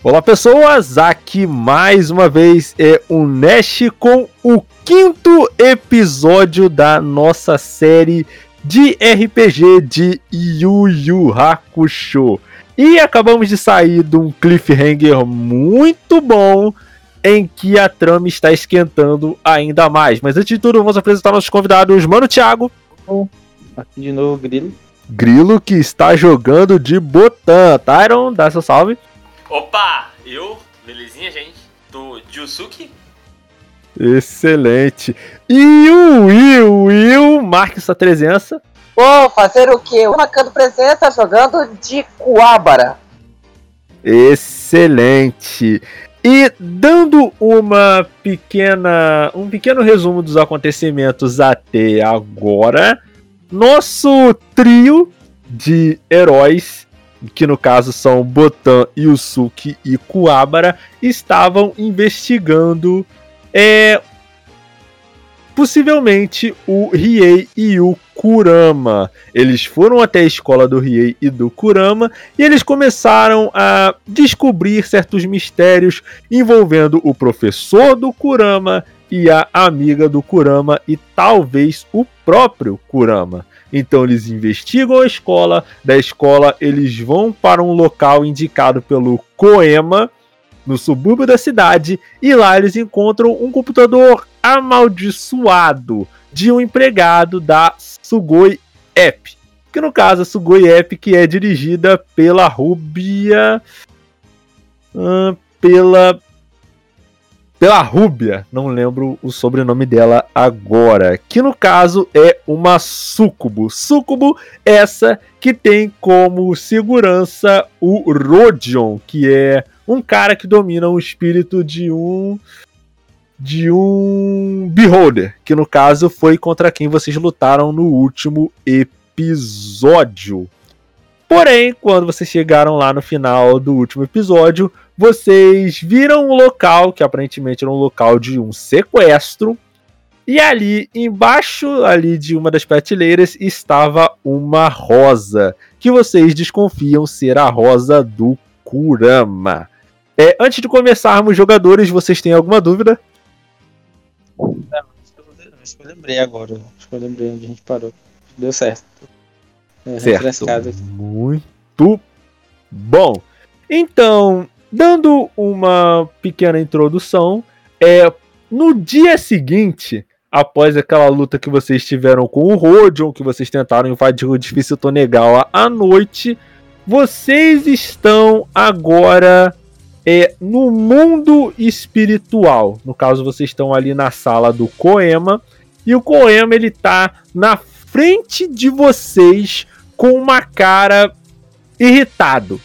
Olá pessoas, aqui mais uma vez é o Nash com o quinto episódio da nossa série de RPG de Yu Yu Hakusho. E acabamos de sair de um cliffhanger muito bom em que a trama está esquentando ainda mais. Mas antes de tudo, vamos apresentar nossos convidados, Mano Thiago. Aqui de novo, Grilo. Grilo que está jogando de Botan. Tyron, dá seu salve. Opa, eu, belezinha, gente? Do Jusuki. Excelente. E o Will, Will, marque sua presença. Vou fazer o quê? Marcando presença jogando de Coabara. Excelente. E dando uma pequena, um pequeno resumo dos acontecimentos até agora, nosso trio de heróis que no caso são Botan, Yusuke e Kuwabara, estavam investigando é, possivelmente o Riei e o Kurama. Eles foram até a escola do Riei e do Kurama e eles começaram a descobrir certos mistérios envolvendo o professor do Kurama e a amiga do Kurama e talvez o próprio Kurama. Então eles investigam a escola, da escola eles vão para um local indicado pelo Koema, no subúrbio da cidade, e lá eles encontram um computador amaldiçoado de um empregado da Sugoi App. Que no caso a Sugoi App que é dirigida pela Rubia. Uh, pela pela Rúbia, não lembro o sobrenome dela agora, que no caso é uma Sucubo. Sucubo, essa que tem como segurança o Rodion, que é um cara que domina o espírito de um de um Beholder, que no caso foi contra quem vocês lutaram no último episódio. Porém, quando vocês chegaram lá no final do último episódio, vocês viram um local que aparentemente era um local de um sequestro. E ali, embaixo ali de uma das prateleiras, estava uma rosa, que vocês desconfiam ser a rosa do Kurama. É, antes de começarmos, jogadores, vocês têm alguma dúvida? Não, acho que eu lembrei agora. Acho que eu lembrei onde a gente parou. Deu certo. É, certo. Muito bom. Então, Dando uma pequena introdução, é no dia seguinte, após aquela luta que vocês tiveram com o Rodion, que vocês tentaram invadir o edifício Tonegawa à noite, vocês estão agora é, no mundo espiritual. No caso, vocês estão ali na sala do Koema, e o Koema ele tá na frente de vocês com uma cara irritado.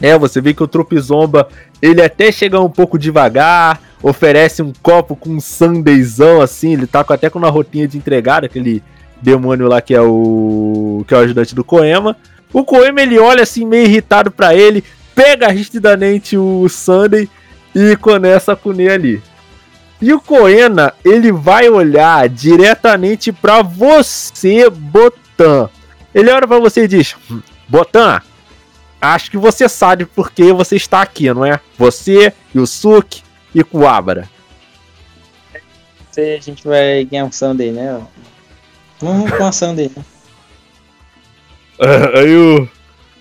É, você vê que o Tropizomba, ele até chega um pouco devagar, oferece um copo com um sandezão assim, ele tá até com uma rotinha de entregar, aquele demônio lá que é o que é o ajudante do Koema. O Koema ele olha assim meio irritado para ele, pega ristidamente o Sunday e começa a punir ali. E o Koena, ele vai olhar diretamente para você, Botan. Ele olha para você e diz: hum, Botan, acho que você sabe por que você está aqui, não é? Você, Yusuke e Kuwabara. A gente vai ganhar um Sunday, né? Vamos com a Sunday, né? Aí o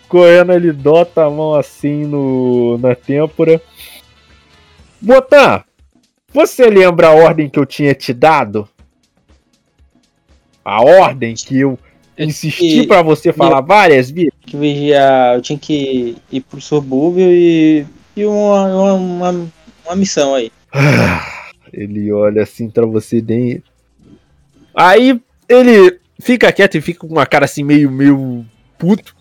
Koena ele dota a mão assim no, na têmpora. Botan, você lembra a ordem que eu tinha te dado? A ordem que eu insistir para você falar eu, várias vezes? Que vigiar, eu tinha que ir pro subúrbio e, e uma, uma, uma, uma missão aí. ele olha assim para você bem. Aí ele fica quieto e fica com uma cara assim meio, meio puto.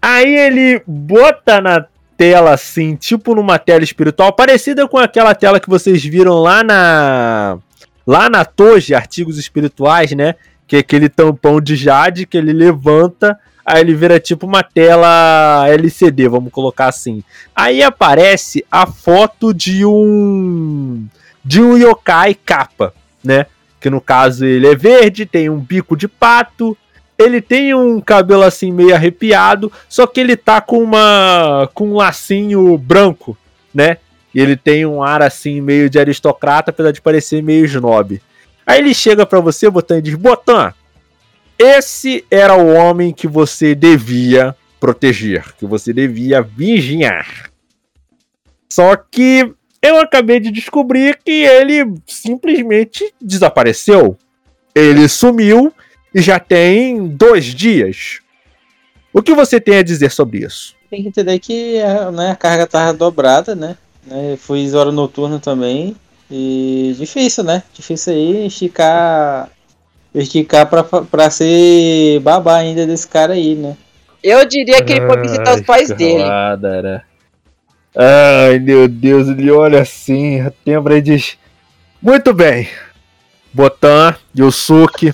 Aí ele bota na tela assim, tipo numa tela espiritual, parecida com aquela tela que vocês viram lá na lá na Toge, artigos espirituais, né? Que é aquele tampão de jade que ele levanta, aí ele vira tipo uma tela LCD, vamos colocar assim. Aí aparece a foto de um de um yokai capa, né? Que no caso ele é verde, tem um bico de pato, ele tem um cabelo assim meio arrepiado, só que ele tá com uma com um lacinho branco, né? E ele tem um ar assim meio de aristocrata, apesar de parecer meio snob. Aí ele chega pra você, Botan, e diz: "Botan, esse era o homem que você devia proteger, que você devia vigiar. Só que eu acabei de descobrir que ele simplesmente desapareceu. Ele sumiu e já tem dois dias. O que você tem a dizer sobre isso? Tem que entender que a, né, a carga tava dobrada, né? né? Fui hora noturna também. E difícil, né? Difícil aí esticar. Esticar pra, pra ser babá ainda desse cara aí, né? Eu diria que ele foi visitar os pais dele. Era. Ai, meu Deus, ele olha assim, lembra e diz: Muito bem, Botan, Yusuke,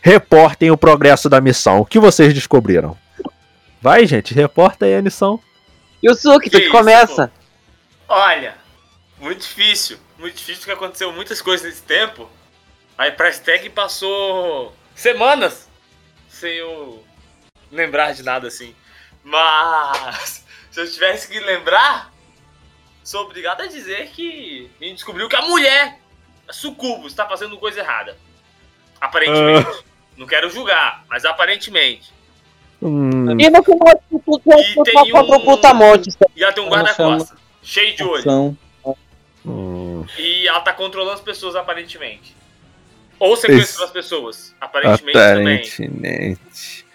reportem o progresso da missão. O que vocês descobriram? Vai, gente, reporta aí a missão. Yusuke, tu Que que isso, começa. Olha, muito difícil. Muito difícil porque aconteceu muitas coisas nesse tempo. A Price Tag passou semanas sem eu lembrar de nada assim. Mas se eu tivesse que lembrar, sou obrigado a dizer que a gente descobriu que a mulher, a Sucubo, está fazendo coisa errada. Aparentemente. Não quero julgar, mas aparentemente. Hum, E no final de tudo, E tu tem um-. E ela tem um guarda-costas, cheio de olho. Ação. hum, E ela tá controlando as pessoas, aparentemente. Ou sequestrou Isso. as pessoas, aparentemente também. aparentemente.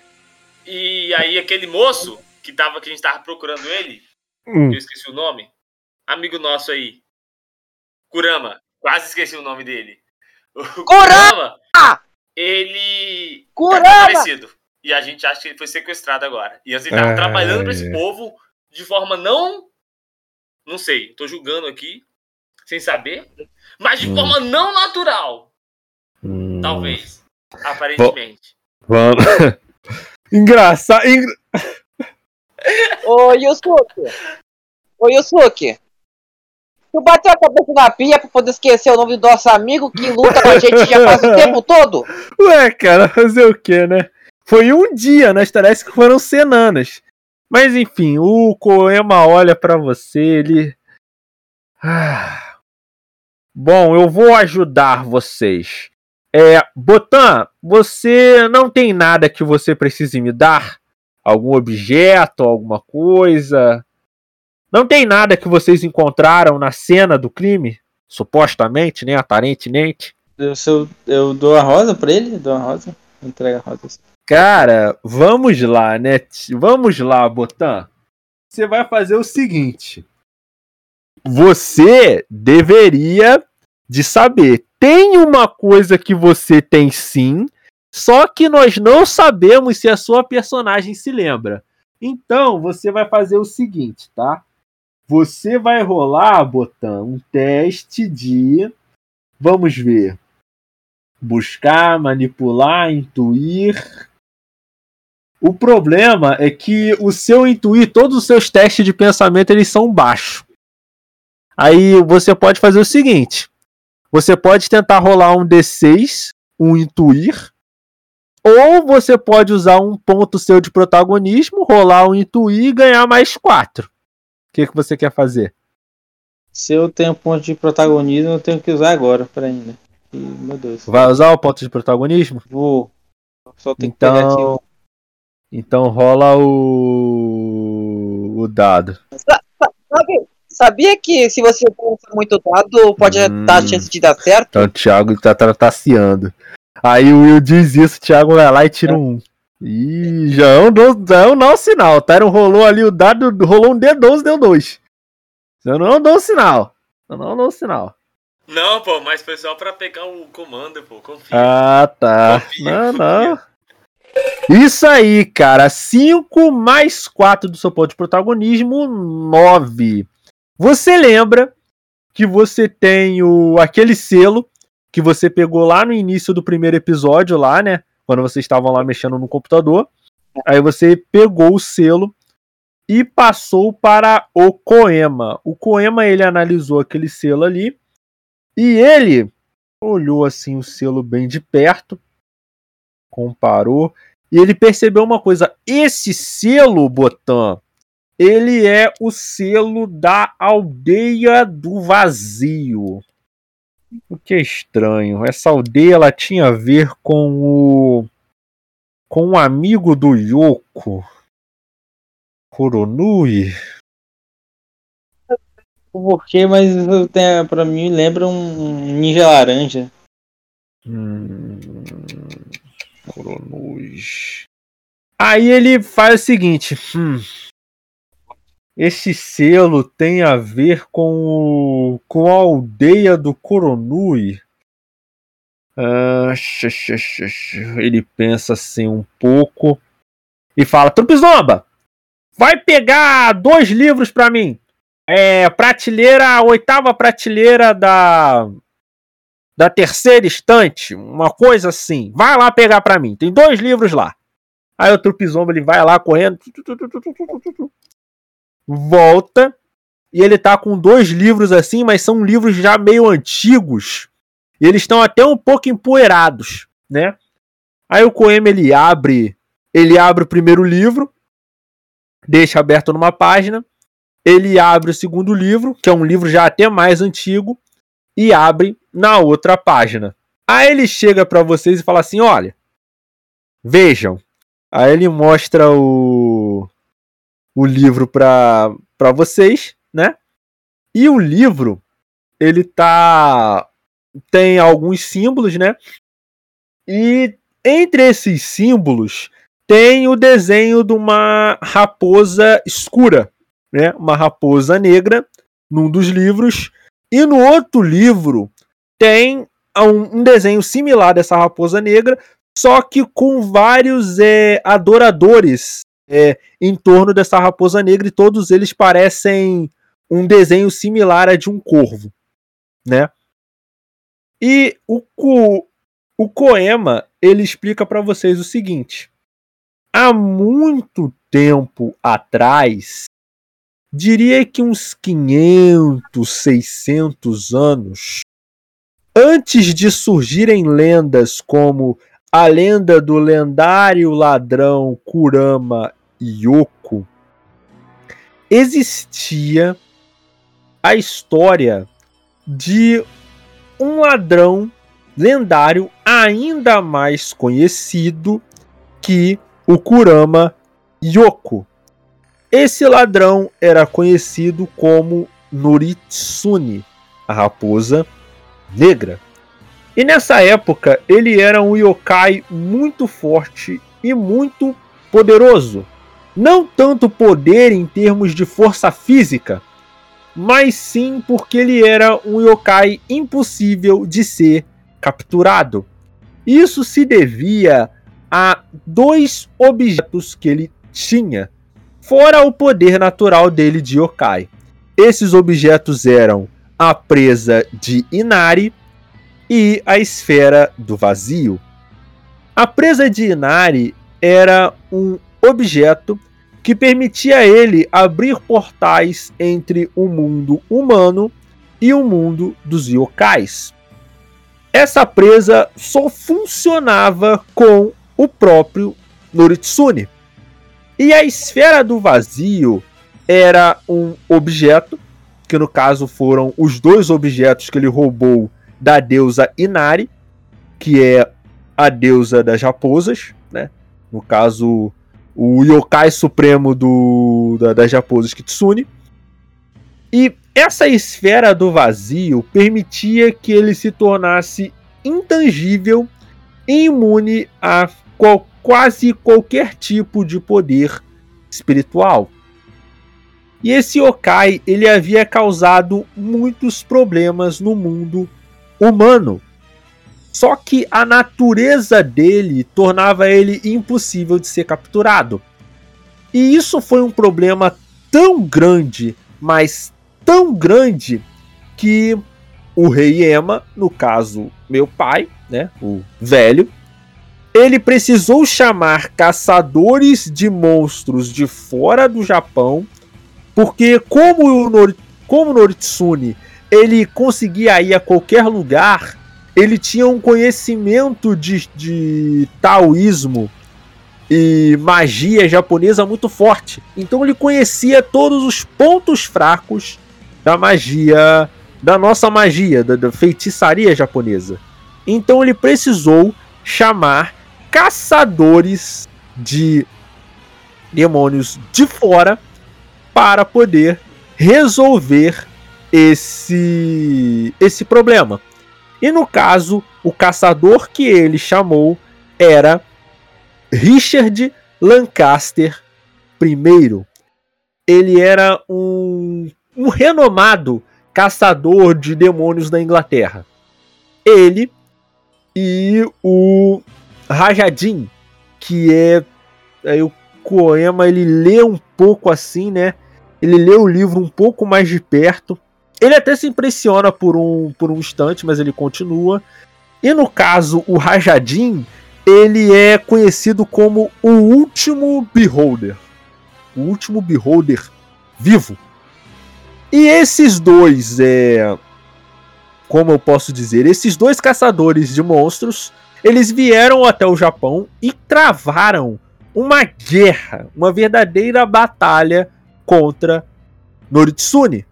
E aí aquele moço que, tava, que a gente tava procurando ele, Hum, que eu esqueci o nome, amigo nosso aí, Kurama, quase esqueci o nome dele. O Kurama! ele tá Kurama! desaparecido. E a gente acha que ele foi sequestrado agora. E assim, tava trabalhando pra esse povo de forma não. Não sei, tô julgando aqui, sem saber. Mas de Hum. forma não natural. hum. Talvez. Aparentemente. Vamos. Engraçado. engra- Ô, Yusuke. Ô, Yusuke. Tu bateu a cabeça na pia pra poder esquecer o nome do nosso amigo que luta com a gente já faz o tempo todo? Ué, cara, fazer o quê, né? Foi um dia, nas tarefas que foram semanas. Mas enfim, o Koema olha pra você, ele. Ah. Bom, eu vou ajudar vocês. É, Botan, você não tem nada que você precise me dar? Algum objeto, alguma coisa? Não tem nada que vocês encontraram na cena do crime? Supostamente, né? Aparentemente. Eu, eu, eu dou a rosa pra ele? Dou a rosa? Entrega a rosa. Cara, vamos lá, né? Vamos lá, Botan. Você vai fazer o seguinte. Você deveria de saber. Tem uma coisa que você tem sim, só que nós não sabemos se a sua personagem se lembra. Então, você vai fazer o seguinte, tá? Você vai rolar, Botan, um teste de. Vamos ver. Buscar, manipular, intuir. O problema é que o seu intuir, todos os seus testes de pensamento, eles são baixos. Aí você pode fazer o seguinte: você pode tentar rolar um D6, um intuir, ou você pode usar um ponto seu de protagonismo, rolar um intuir e ganhar mais 4. O que, que você quer fazer? Se eu tenho ponto de protagonismo, eu tenho que usar agora pra ainda. Ih, meu Deus. Vai usar o ponto de protagonismo? Vou. Só tem que pegar aqui. Então, o- então rola o, o dado. Sabia que se você pensa muito dado, pode Hum. dar chance de dar certo? Então o Thiago tá trataciando. Aí o Will diz isso, o Thiago vai lá e tira um. Ih, já é um, do- já é um não sinal. O Tyron rolou ali o dado, rolou um D12, deu 2. Eu não dou sinal. Eu não dou sinal. Não, pô, mas foi só pra pegar o comando, pô. Confia. Ah, tá. Confia, Não, não. Isso aí, cara. 5 mais 4 do seu ponto de protagonismo, 9. Você lembra que você tem o, aquele selo que você pegou lá no início do primeiro episódio, lá, né? Quando vocês estavam lá mexendo no computador. Aí você pegou o selo e passou para o Coema. O Coema ele analisou aquele selo ali e ele olhou assim o selo bem de perto, comparou E ele percebeu uma coisa: esse selo, Botan, ele é o selo da aldeia do vazio. O que é estranho. Essa aldeia ela tinha a ver com o. com um amigo do Yoko. Koronui. Porquê, mas eu tenho, pra mim lembra um ninja laranja. Hum, Koronus. Aí ele faz o seguinte: hum, esse selo tem a ver com, o, com a aldeia do Koronui. Ah, ele pensa assim um pouco e fala: Trupizomba, vai pegar dois livros para mim. É, prateleira, oitava prateleira da da terceira estante, uma coisa assim. Vai lá pegar para mim. Tem dois livros lá. Aí o Trupizomba ele vai lá correndo, volta e ele tá com dois livros assim, mas são livros já meio antigos. E eles estão até um pouco empoeirados, né? Aí o Coema ele abre, ele abre o primeiro livro, deixa aberto numa página, ele abre o segundo livro, que é um livro já até mais antigo, e abre na outra página. Aí ele chega para vocês e fala assim: "Olha, vejam". Aí ele mostra o o livro para vocês, né? E o livro ele tá tem alguns símbolos, né? E entre esses símbolos tem o desenho de uma raposa escura, né? Uma raposa negra num dos livros e no outro livro tem um, um desenho similar dessa raposa negra, só que com vários é, adoradores é, em torno dessa raposa negra e todos eles parecem um desenho similar a de um corvo, né? E o, o, o Coema ele explica para vocês o seguinte: há muito tempo atrás, diria que uns 500, 600 anos, antes de surgirem lendas como a lenda do lendário ladrão Kurama Yoko, existia a história de um ladrão lendário ainda mais conhecido que o Kurama Yoko. Esse ladrão era conhecido como Noritsune, a raposa negra. E nessa época ele era um yokai muito forte e muito poderoso. Não tanto poder em termos de força física, mas sim porque ele era um yokai impossível de ser capturado. Isso se devia a dois objetos que ele tinha, fora o poder natural dele de yokai. Esses objetos eram a presa de Inari e a esfera do vazio. A presa de Inari era um objeto que permitia a ele abrir portais entre o mundo humano e o mundo dos yokais. Essa presa só funcionava com o próprio Noritsune. E a esfera do vazio era um objeto que no caso foram os dois objetos que ele roubou da deusa Inari, que é a deusa das raposas, né? No caso, o yokai supremo do, da, das raposas Kitsune. E essa esfera do vazio permitia que ele se tornasse intangível e imune a qual, quase qualquer tipo de poder espiritual. E esse yokai ele havia causado muitos problemas no mundo humano. Só que a natureza dele tornava ele impossível de ser capturado. E isso foi um problema tão grande, mas tão grande, que o rei Ema, no caso meu pai, né, o velho, ele precisou chamar caçadores de monstros de fora do Japão porque como o, Nor como Noritsune ele conseguia ir a qualquer lugar, ele tinha um conhecimento de, de taoísmo e magia japonesa muito forte. Então ele conhecia todos os pontos fracos da magia, da nossa magia, da, da feitiçaria japonesa. Então ele precisou chamar caçadores de demônios de fora para poder resolver esse esse problema. E no caso, o caçador que ele chamou era Richard Lancaster I. Ele era um, um renomado caçador de demônios da Inglaterra. Ele e o Rajadin, que é, é o Koema, ele lê um pouco assim, né? Ele lê o livro um pouco mais de perto. Ele até se impressiona por um, por um instante, mas ele continua. E no caso, o Rajadin, ele é conhecido como o último Beholder. O último Beholder vivo. E esses dois, é. Como eu posso dizer? Esses dois caçadores de monstros, eles vieram até o Japão e travaram uma guerra, uma verdadeira batalha contra Noritsune.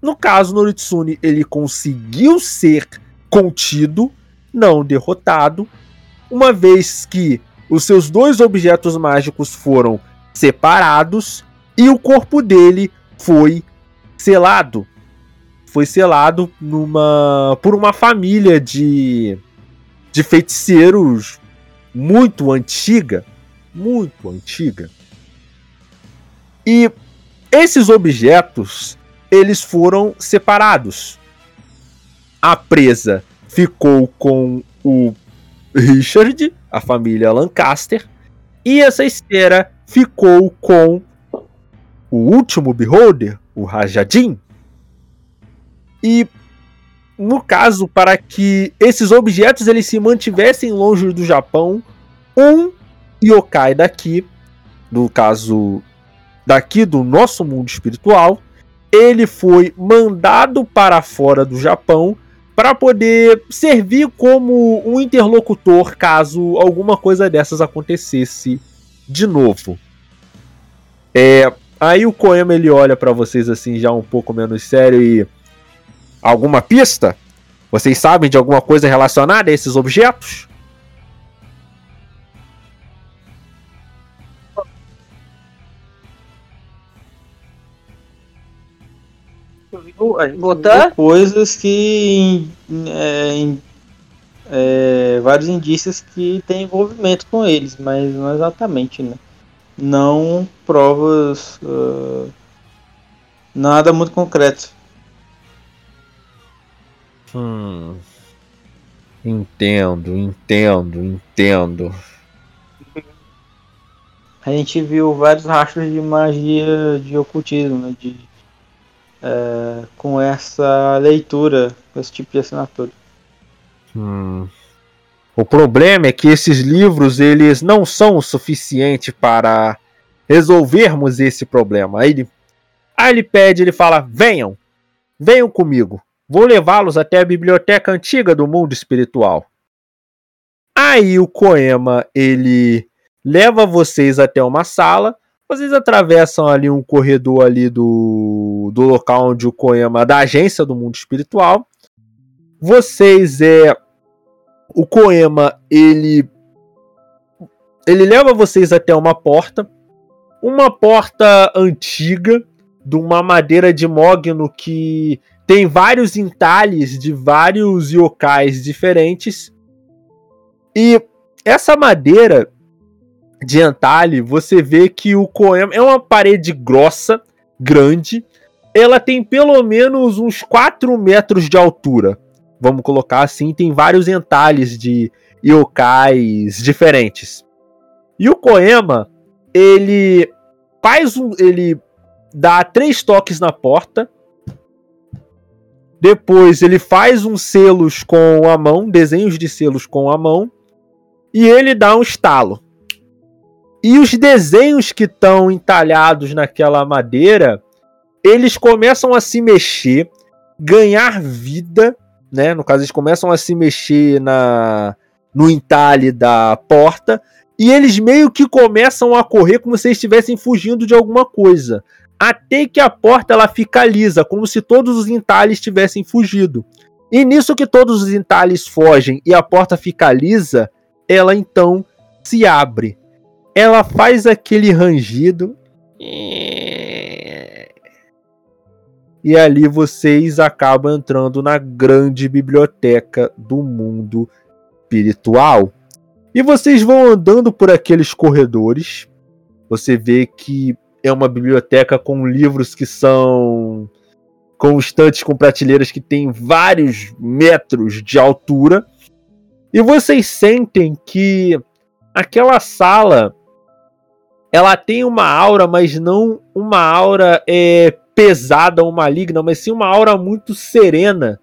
No caso, Noritsune ele conseguiu ser contido, não derrotado, uma vez que os seus dois objetos mágicos foram separados e o corpo dele foi selado. Foi selado numa por uma família de de feiticeiros muito antiga, muito antiga. E esses objetos eles foram separados. A presa ficou com o Richard, a família Lancaster, e essa esfera ficou com o último Beholder, o Rajadin. E no caso, para que esses objetos eles se mantivessem longe do Japão, um yokai daqui, no caso daqui do nosso mundo espiritual, ele foi mandado para fora do Japão para poder servir como um interlocutor caso alguma coisa dessas acontecesse de novo. É, aí o Koema ele olha para vocês assim já um pouco menos sério e alguma pista? Vocês sabem de alguma coisa relacionada a esses objetos? Botar coisas que é, é, vários indícios que tem envolvimento com eles, mas não exatamente, né? Não provas uh, nada muito concreto. Hum. Entendo, entendo, entendo. A gente viu vários rastros de magia de ocultismo, né? De é, com essa leitura, com esse tipo de assinatura. Hum. O problema é que esses livros eles não são o suficiente para resolvermos esse problema. Aí ele, aí ele pede, ele fala: venham, venham comigo. Vou levá-los até a biblioteca antiga do mundo espiritual. Aí o Coema ele leva vocês até uma sala vocês atravessam ali um corredor ali do, do local onde o Koema, da agência do mundo espiritual. Vocês é o Koema, ele ele leva vocês até uma porta, uma porta antiga de uma madeira de mogno que tem vários entalhes de vários yokais diferentes. E essa madeira de Antali, você vê que o Koema é uma parede grossa, grande. Ela tem pelo menos uns 4 metros de altura. Vamos colocar assim, tem vários entalhes de yokais diferentes. E o Koema, ele faz um. Ele dá três toques na porta. Depois ele faz uns selos com a mão, desenhos de selos com a mão. E ele dá um estalo. E os desenhos que estão entalhados naquela madeira, eles começam a se mexer, ganhar vida, né? No caso, eles começam a se mexer na no entalhe da porta e eles meio que começam a correr como se estivessem fugindo de alguma coisa. Até que a porta ela fica lisa, como se todos os entalhes tivessem fugido. E nisso que todos os entalhes fogem e a porta fica lisa, ela então se abre. Ela faz aquele rangido. E ali vocês acabam entrando na grande biblioteca do mundo espiritual. E vocês vão andando por aqueles corredores. Você vê que é uma biblioteca com livros que são com estantes com prateleiras que têm vários metros de altura. E vocês sentem que aquela sala ela tem uma aura, mas não uma aura é, pesada ou maligna, mas sim uma aura muito serena,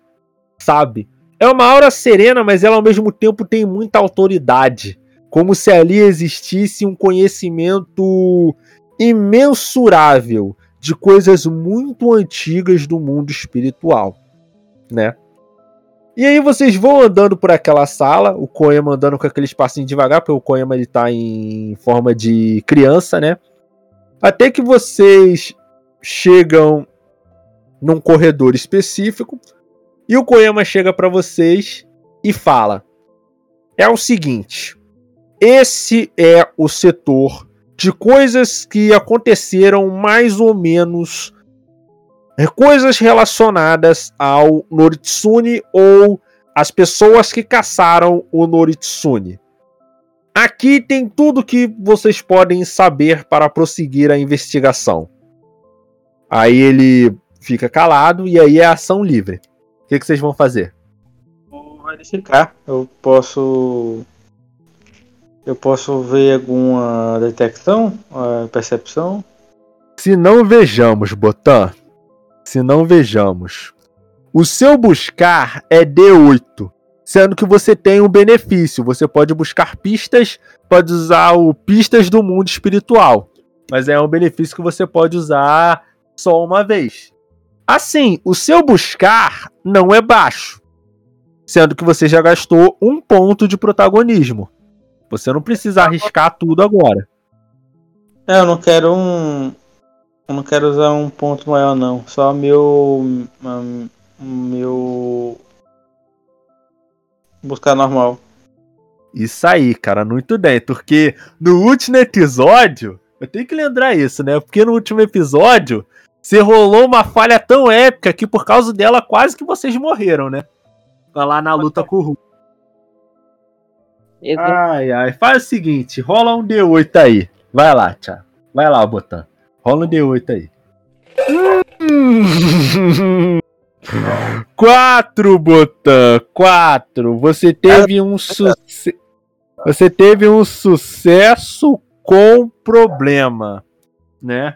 sabe? É uma aura serena, mas ela ao mesmo tempo tem muita autoridade. Como se ali existisse um conhecimento imensurável de coisas muito antigas do mundo espiritual, né? E aí vocês vão andando por aquela sala, o Koyama andando com aquele espacinho devagar, porque o Koyama ele tá em forma de criança, né? Até que vocês chegam num corredor específico e o Koyama chega para vocês e fala: "É o seguinte, esse é o setor de coisas que aconteceram mais ou menos coisas relacionadas ao Noritsune ou as pessoas que caçaram o Noritsune. Aqui tem tudo que vocês podem saber para prosseguir a investigação. Aí ele fica calado e aí é ação livre. O que, que vocês vão fazer? Vou verificar. Eu posso eu posso ver alguma detecção, percepção? Se não vejamos, Botan. Se não vejamos. O seu buscar é D8, sendo que você tem um benefício. Você pode buscar pistas, pode usar o pistas do mundo espiritual. Mas é um benefício que você pode usar só uma vez. Assim, o seu buscar não é baixo, sendo que você já gastou um ponto de protagonismo. Você não precisa arriscar tudo agora. É, eu não quero um. Eu não quero usar um ponto maior não. Só meu. Meu. Buscar normal. Isso aí, cara, muito bem. Porque no último episódio. Eu tenho que lembrar isso, né? Porque no último episódio. Você rolou uma falha tão épica que por causa dela quase que vocês morreram, né? Lá na luta com o Hulk. Ai, ai. Faz o seguinte, rola um D8 aí. Vai lá, Thiago. Vai lá, Botan. Rola um D8 aí. Quatro, Botan. Quatro. Você teve um sucesso. Você teve um sucesso com problema, né?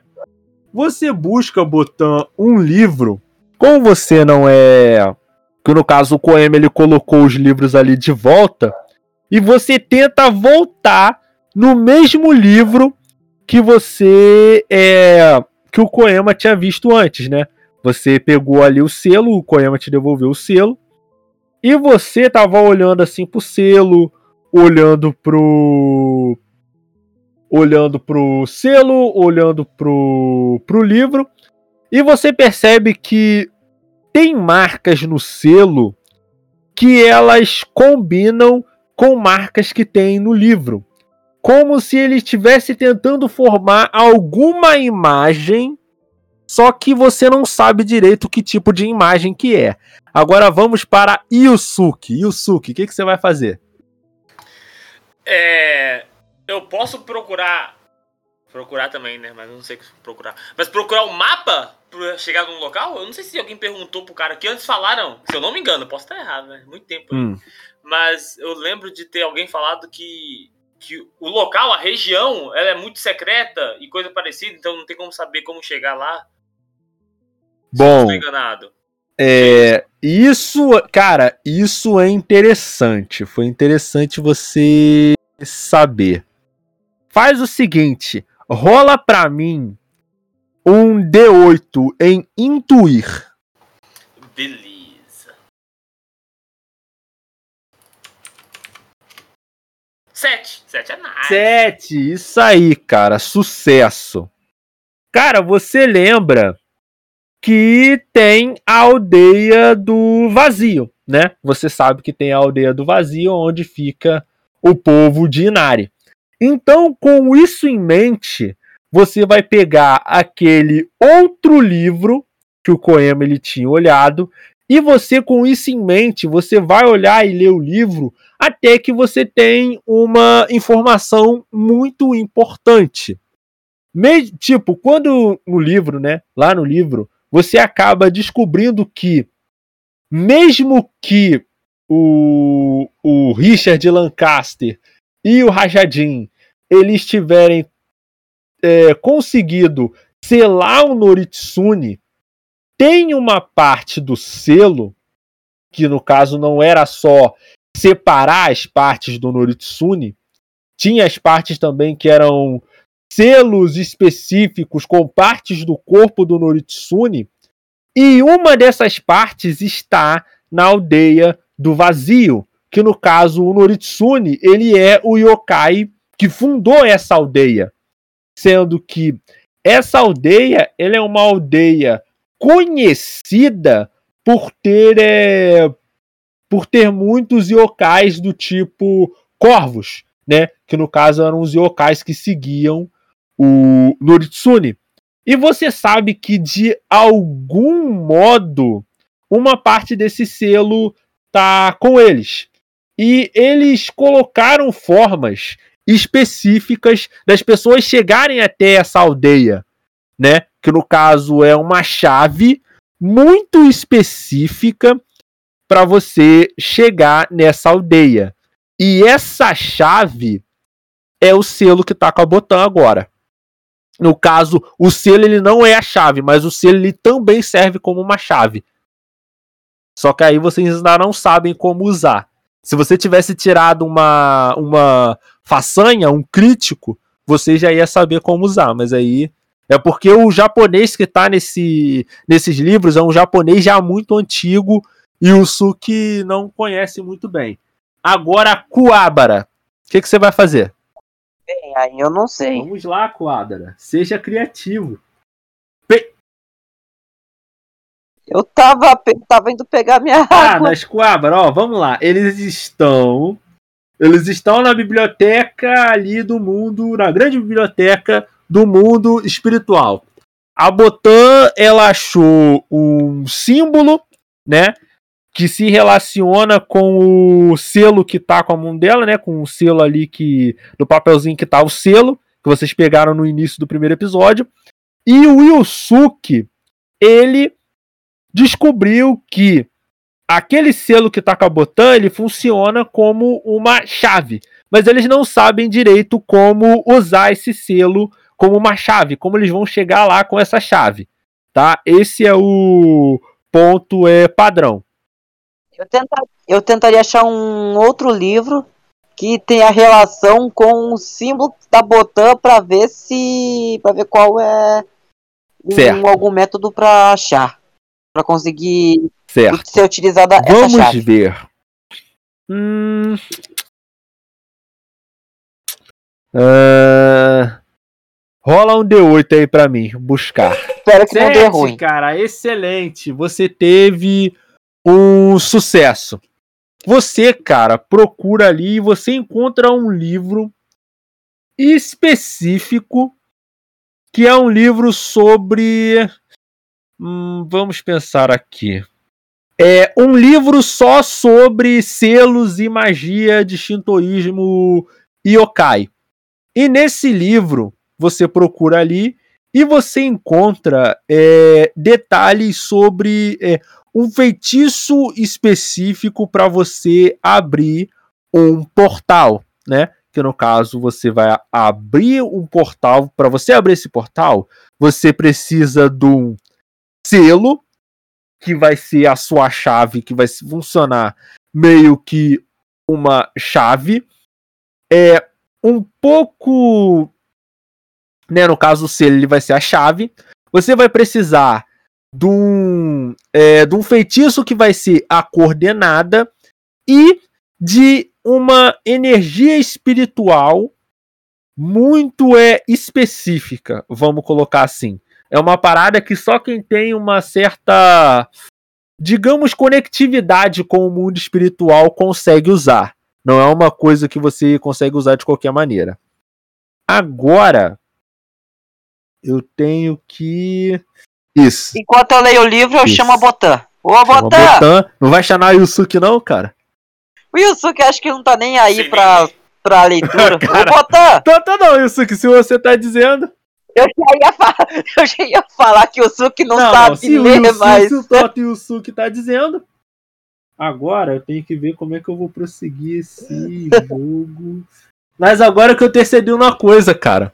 Você busca, Botan, um livro. Como você não é. Que no caso o Coem ele colocou os livros ali de volta e você tenta voltar no mesmo livro que você é que o Koema tinha visto antes, né? Você pegou ali o selo, o Koema te devolveu o selo, e você tava olhando assim pro selo, olhando pro olhando pro selo, olhando pro pro livro, e você percebe que tem marcas no selo que elas combinam com marcas que tem no livro. Como se ele estivesse tentando formar alguma imagem, só que você não sabe direito que tipo de imagem que é. Agora vamos para Yusuke. Yusuke, o que, que você vai fazer? É. Eu posso procurar. Procurar também, né? Mas eu não sei o que procurar. Mas procurar o mapa pra chegar num local? Eu não sei se alguém perguntou pro cara que antes falaram. Se eu não me engano, posso estar errado, né? Muito tempo. Hum mas eu lembro de ter alguém falado que, que o local, a região, ela é muito secreta e coisa parecida, então não tem como saber como chegar lá. Bom, Se enganado. É, isso, cara, isso é interessante. Foi interessante você saber. Faz o seguinte, rola pra mim um D8 em intuir. Beleza. Sete. Sete é. Sete, isso aí, cara, sucesso. Cara, você lembra que tem a aldeia do vazio, né? Você sabe que tem a aldeia do vazio onde fica o povo de Inari. Então, com isso em mente, você vai pegar aquele outro livro que o Koema ele tinha olhado e você com isso em mente, você vai olhar e ler o livro até que você tem uma informação muito importante. Tipo, quando no livro, né, lá no livro, você acaba descobrindo que mesmo que o, o Richard Lancaster e o Rajadin eles tiverem é, conseguido selar o Noritsune, tem uma parte do selo, que no caso não era só separar as partes do Noritsune, tinha as partes também que eram selos específicos com partes do corpo do Noritsune, e uma dessas partes está na aldeia do vazio, que no caso o Noritsune, ele é o yokai que fundou essa aldeia, sendo que essa aldeia, ele é uma aldeia conhecida por ter é, por ter muitos yokais do tipo corvos, né? Que no caso eram os yokais que seguiam o Noritsune. E você sabe que de algum modo uma parte desse selo tá com eles. E eles colocaram formas específicas das pessoas chegarem até essa aldeia, né? Que no caso é uma chave muito específica para você chegar nessa aldeia. E essa chave é o selo que tá com a botão agora. No caso, o selo ele não é a chave, mas o selo ele também serve como uma chave. Só que aí vocês ainda não sabem como usar. Se você tivesse tirado uma, uma façanha, um crítico, você já ia saber como usar. Mas aí é porque o japonês que está nesse, nesses livros é um japonês já muito antigo e o Suki não conhece muito bem. Agora, Kuabara, o que, que você vai fazer? Bem, aí eu não sei. Vamos lá, Quadra. Seja criativo. Eu tava, tava indo pegar minha Ah, água. nas Quabra, ó, vamos lá. Eles estão. Eles estão na biblioteca ali do mundo, na grande biblioteca do mundo espiritual. A Botan, ela achou um símbolo, né? Que se relaciona com o selo que tá com a mão dela, né? Com o selo ali que. No papelzinho que tá o selo, que vocês pegaram no início do primeiro episódio. E o Yusuke, ele descobriu que aquele selo que tá com a Botan, ele funciona como uma chave. Mas eles não sabem direito como usar esse selo como uma chave, como eles vão chegar lá com essa chave, tá? Esse é o ponto é padrão. Eu, tenta- eu tentaria achar um outro livro que tenha relação com o símbolo da Botan pra ver se. para ver qual é um- algum método pra achar. Pra conseguir Certo. ser utilizada essa Vamos chave. ver. Hum... Ah, Rola um D8 aí pra mim, buscar. Espero que não dê Sete, ruim. cara, excelente. Você teve um sucesso. Você, cara, procura ali e você encontra um livro específico que é um livro sobre. Hum, vamos pensar aqui. É um livro só sobre selos e magia de shintoísmo yokai. E nesse livro você procura ali e você encontra é, detalhes sobre é, um feitiço específico para você abrir um portal, né? Que no caso você vai abrir um portal. Para você abrir esse portal, você precisa de um selo que vai ser a sua chave, que vai funcionar meio que uma chave. É um pouco né, no caso o selo ele vai ser a chave. Você vai precisar de um, é, de um feitiço que vai ser a coordenada e de uma energia espiritual muito é específica, vamos colocar assim. É uma parada que só quem tem uma certa, digamos, conectividade com o mundo espiritual consegue usar. Não é uma coisa que você consegue usar de qualquer maneira. Agora, eu tenho que. Isso. Enquanto eu leio o livro, eu Isso. chamo a Botan. Ô, Botan! Botan. Não vai chamar Yusuke, não, cara? O Yusuke acho que não tá nem aí Sim, pra, pra leitura. Cara. Ô, Botan! Tá, tá não, Yusuke, se você tá dizendo. Eu já ia falar, eu já ia falar que o Yusuke não, Não, sabe não, se o ler Yusuke, mais. se o Toto Yusuke tá dizendo. Agora eu tenho que ver como é que eu vou prosseguir esse jogo. Mas agora que eu percebi uma coisa, cara.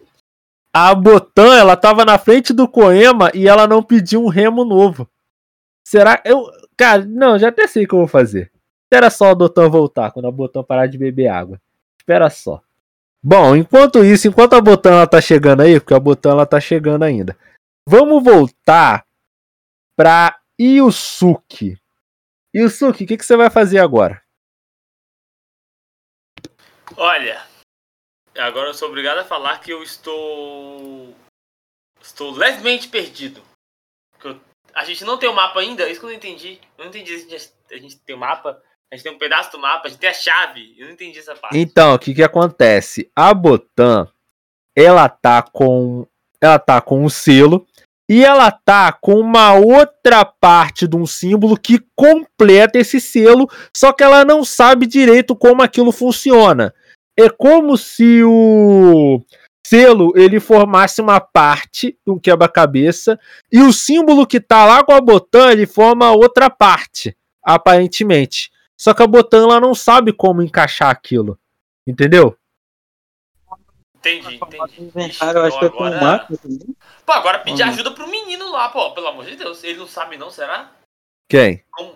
A Botan, ela tava na frente do Koema e ela não pediu um remo novo. Será? Eu. Cara, não, já até sei o que eu vou fazer. Espera só a Botan voltar, quando a Botan parar de beber água. Espera só. Bom, enquanto isso, enquanto a Botan ela tá chegando aí, porque a Botan ela tá chegando ainda. Vamos voltar pra Yusuke. Yusuke, o que, que você vai fazer agora? Olha, agora eu sou obrigado a falar que eu estou. Estou levemente perdido. Eu- A gente não tem o mapa ainda, isso que eu não entendi. Eu não entendi se a gente, tem o mapa, a gente tem um pedaço do mapa, a gente tem a chave. Eu não entendi essa parte. Então, o que que acontece? A Botan, ela tá com ela tá com um selo e ela tá com uma outra parte de um símbolo que completa esse selo, só que ela não sabe direito como aquilo funciona. É como se o selo ele formasse uma parte de um quebra-cabeça e o símbolo que tá lá com a Botan ele forma outra parte, aparentemente. Só que a Botan ela não sabe como encaixar aquilo. Entendeu? Entendi, entendi. Cara, eu acho que Agora- também. Pô, agora pedir ajuda pro menino lá, pô, pelo amor de Deus. Ele não sabe não, será? Quem? Como?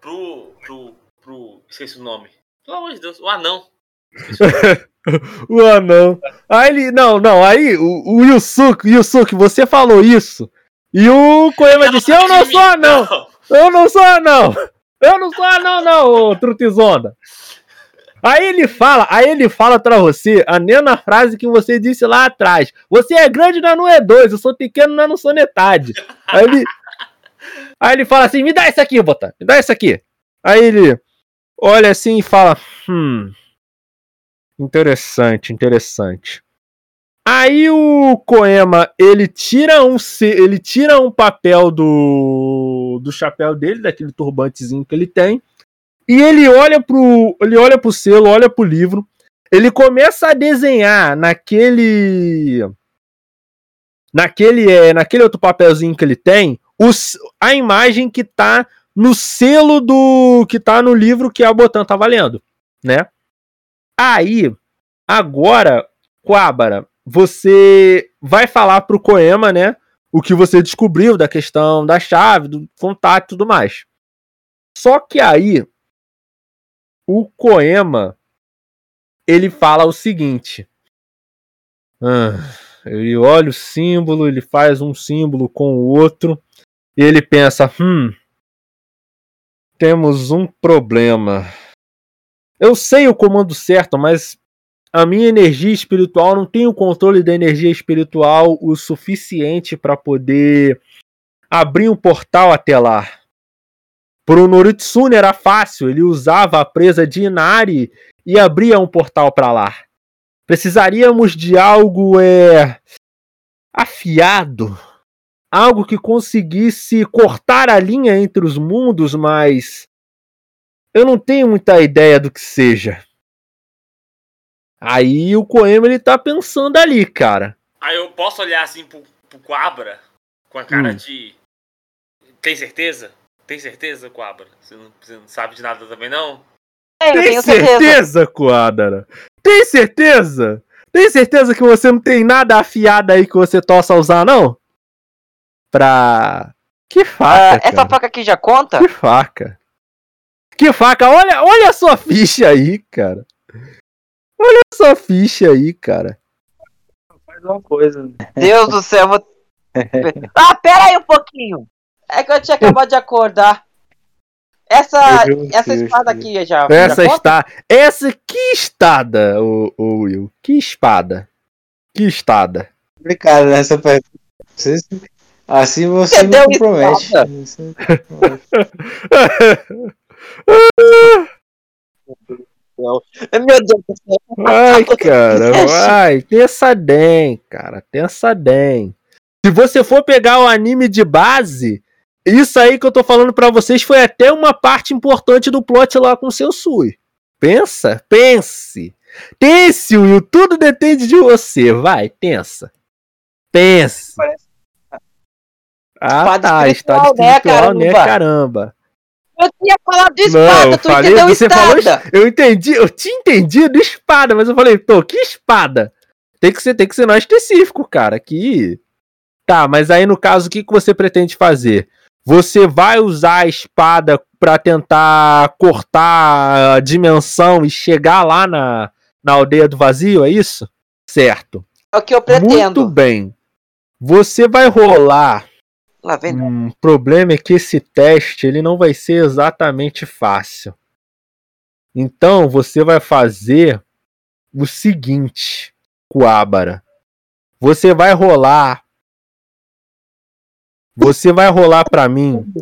Pro. pro. pro. esqueci o nome. Pelo amor de Deus, o anão. O anão. Aí ele. Não, não. Aí o, o Yusuke, Yusuke, você falou isso. E o Koema disse: Eu não sou anão! Eu não sou anão! Eu não sou anão, não, ô Trutizonda. Aí ele fala, aí ele fala pra você a mesma frase que você disse lá atrás. Você é grande, mas não é dois. Eu sou pequeno, mas não sou metade. Aí ele, aí ele fala assim: me dá isso aqui, Botan. Me dá isso aqui. Aí ele olha assim e fala: Hum. Interessante, interessante. Aí o Koema, ele tira um ele tira um papel do do chapéu dele, daquele turbantezinho que ele tem, e ele olha pro ele olha pro selo, olha pro livro, ele começa a desenhar naquele naquele é, naquele outro papelzinho que ele tem, os, a imagem que tá no selo do que tá no livro que a Botan tá valendo, né? Aí, agora, Quabara, você vai falar pro Koema, né? O que você descobriu da questão da chave, do contato e tudo mais. Só que aí, o Koema, ele fala o seguinte. Ah, ele olha o símbolo, ele faz um símbolo com o outro, e ele pensa, hum, temos um problema. Eu sei o comando certo, mas a minha energia espiritual não tem o controle da energia espiritual o suficiente para poder abrir um portal até lá. Pro Noritsune era fácil, ele usava a presa de Inari e abria um portal para lá. Precisaríamos de algo é afiado, algo que conseguisse cortar a linha entre os mundos, mas eu não tenho muita ideia do que seja. Aí o Koema ele tá pensando ali, cara. Aí eu posso olhar assim pro, pro Quabra com a cara Hum. de. Tem certeza? Tem certeza, Quabra? Você não, você não sabe de nada também, não? É, eu Tem tenho certeza. certeza, Quadra? Tem certeza? Tem certeza que você não tem nada afiado aí que você tossa usar, não? Pra. Que Ah, faca, essa cara. faca aqui já conta? Que faca. Que faca. Olha, olha a sua ficha aí, cara. Olha a sua ficha aí, cara. Faz uma coisa. né? Deus do céu, eu vou... Ah, pera aí um pouquinho. É que eu tinha acabado de acordar. Essa, essa Deus, espada Deus. aqui já. Essa já está. Essa que estada, o, o Will? Que espada? Que estada? Complicado nessa pergunta. Vocês- Assim você me compromete. espada? Você- Meu Deus do céu. Ai, cara, vai. Pensa bem, cara. Pensa bem. Se você for pegar o anime de base, isso aí que eu tô falando pra vocês foi até uma parte importante do plot lá com o seu Sui. Pensa, pense. Pense, Will. Tudo depende de você. Vai, pensa. Pense. Ah, tá. Estado espiritual, né, espiritual, né, caramba? Eu tinha falado de Não, espada, eu tu falei, entendeu você falou espada? Eu entendi, eu tinha entendido espada, mas eu falei, pô, que espada? Tem que ser, tem que ser mais específico, cara. Que. Tá, mas aí no caso, o que, que você pretende fazer? Você vai usar a espada pra tentar cortar a dimensão e chegar lá na, na aldeia do vazio, é isso? Certo. É o que eu Muito pretendo. bem. Você vai rolar Lá vem. um problema é que esse teste ele não vai ser exatamente fácil. Então você vai fazer o seguinte, Coabara. Você vai rolar. Você vai rolar para mim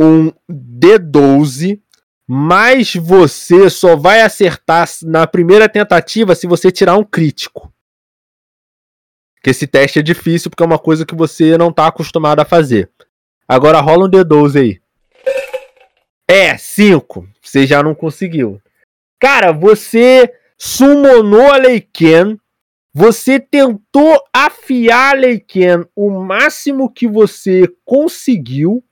um D12, mas você só vai acertar na primeira tentativa se você tirar um crítico. Que esse teste é difícil porque é uma coisa que você não tá acostumado a fazer. Agora rola um D12 aí. É, 5. Você já não conseguiu. Cara, você summonou a Leiken. Você tentou afiar a Leiken o máximo que você conseguiu.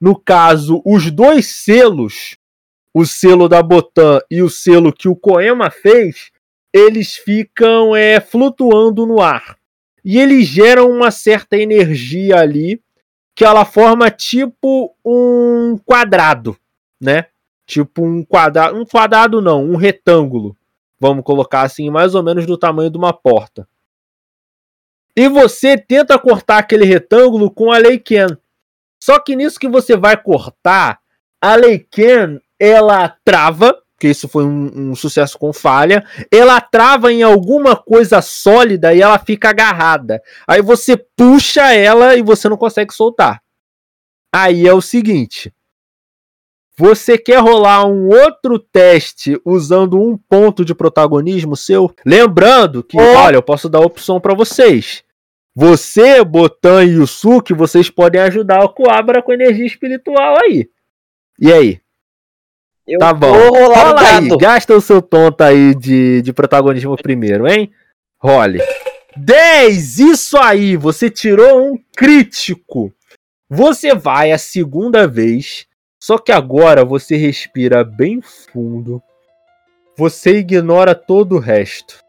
No caso, os dois selos, o selo da Botan e o selo que o Koema fez, eles ficam é, flutuando no ar e eles geram uma certa energia ali que ela forma tipo um quadrado, né? Tipo um quadrado, um quadrado não, um retângulo. Vamos colocar assim, mais ou menos do tamanho de uma porta. E você tenta cortar aquele retângulo com a Leiken. Só que nisso que você vai cortar, a Leiken, ela trava, que isso foi um, um sucesso com falha, ela trava em alguma coisa sólida e ela fica agarrada. Aí você puxa ela e você não consegue soltar. Aí é o seguinte: você quer rolar um outro teste usando um ponto de protagonismo seu? Lembrando que, olha, eu posso dar opção para vocês. Você, Botan e Yusuke, vocês podem ajudar o Coabra com energia espiritual aí. E aí? Eu Tá bom. Rola aí, gasta o seu tonto aí de, de protagonismo primeiro, hein? Role. 10! Isso aí! Você tirou um crítico. Você vai a segunda vez, só que agora você respira bem fundo. Você ignora todo o resto.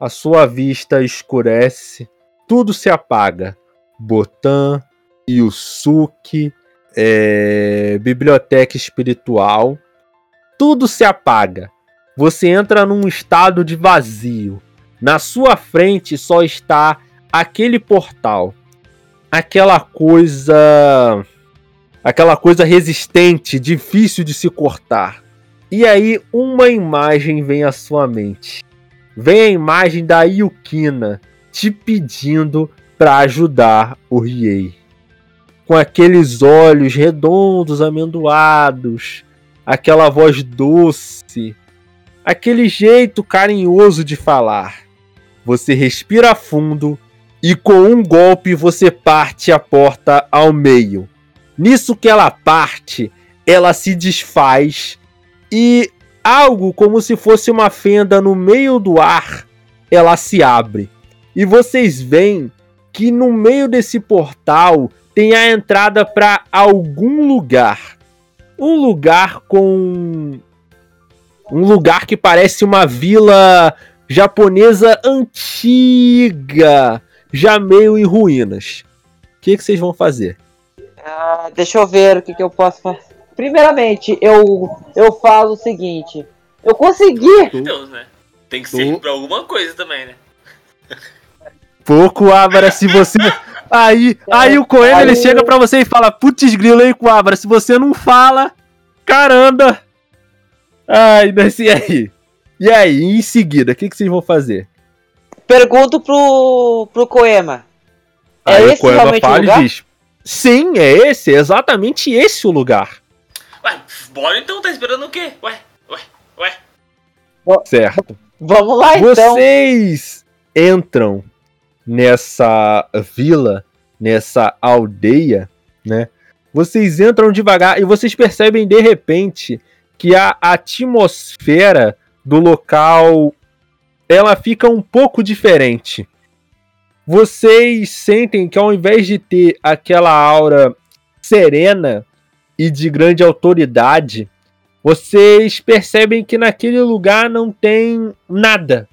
A sua vista escurece, tudo se apaga. Botan, Yusuke, é, biblioteca espiritual tudo se apaga. Você entra num estado de vazio. Na sua frente só está aquele portal. Aquela coisa. Aquela coisa resistente, difícil de se cortar. E aí uma imagem vem à sua mente. Vem a imagem da Yukina te pedindo para ajudar o Riei. Com aqueles olhos redondos, amendoados, aquela voz doce, aquele jeito carinhoso de falar. Você respira fundo e com um golpe você parte a porta ao meio. Nisso que ela parte, ela se desfaz e algo como se fosse uma fenda no meio do ar, ela se abre. E vocês veem que no meio desse portal tem a entrada para algum lugar um lugar com um lugar que parece uma vila japonesa antiga, já meio em ruínas. O que, que vocês vão fazer? Ah, deixa eu ver o que, que eu posso fazer. Primeiramente, eu, eu falo o seguinte. Eu consegui! Deus, né? Tem que Tu- servir pra alguma coisa também, né? Pouco, Abra, se você. Aí, aí o Coelho ele Aí- chega pra você e fala: Putz, grilo aí, Coabra, se você não fala. Caramba! Ai, mas e aí? E aí, em seguida, o que, que vocês vão fazer? Pergunto pro, pro Koema. É aí esse o Koema realmente o fala lugar? e diz: Sim, é esse, é exatamente esse o lugar. Ué, bora então, tá esperando o quê? Ué, ué, ué. Certo. Vamos lá então. Vocês entram nessa vila, nessa aldeia, né? Vocês entram devagar e vocês percebem de repente que a atmosfera do local ela fica um pouco diferente. Vocês sentem que ao invés de ter aquela aura serena e de grande autoridade, vocês percebem que naquele lugar não tem nada.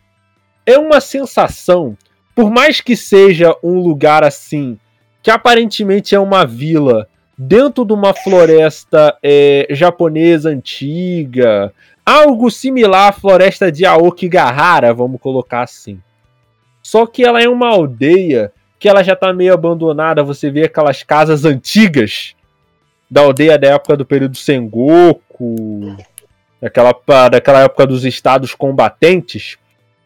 É uma sensação, por mais que seja um lugar assim, que aparentemente é uma vila dentro de uma floresta é, japonesa antiga, algo similar à floresta de Aokigahara, vamos colocar assim. Só que ela é uma aldeia que ela já tá meio abandonada, você vê aquelas casas antigas da aldeia da época do período Sengoku, daquela, daquela época dos estados combatentes.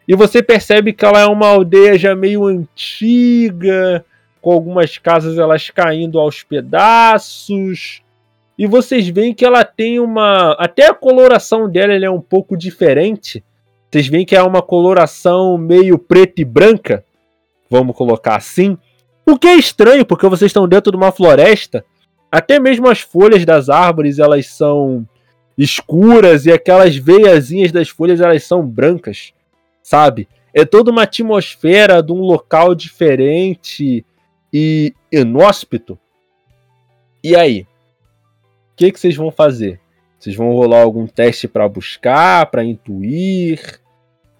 E você percebe que ela é uma aldeia já meio antiga, com algumas casas elas caindo aos pedaços. E vocês veem que ela tem uma. Até a coloração dela ela é um pouco diferente. Vocês veem que é uma coloração meio preta e branca. Vamos colocar assim. O que é estranho, porque vocês estão dentro de uma floresta. Até mesmo as folhas das árvores elas são escuras e aquelas veiazinhas das folhas elas são brancas, sabe? É toda uma atmosfera de um local diferente e inóspito. E aí? O que, que vocês vão fazer? Vocês vão rolar algum teste pra buscar, pra intuir?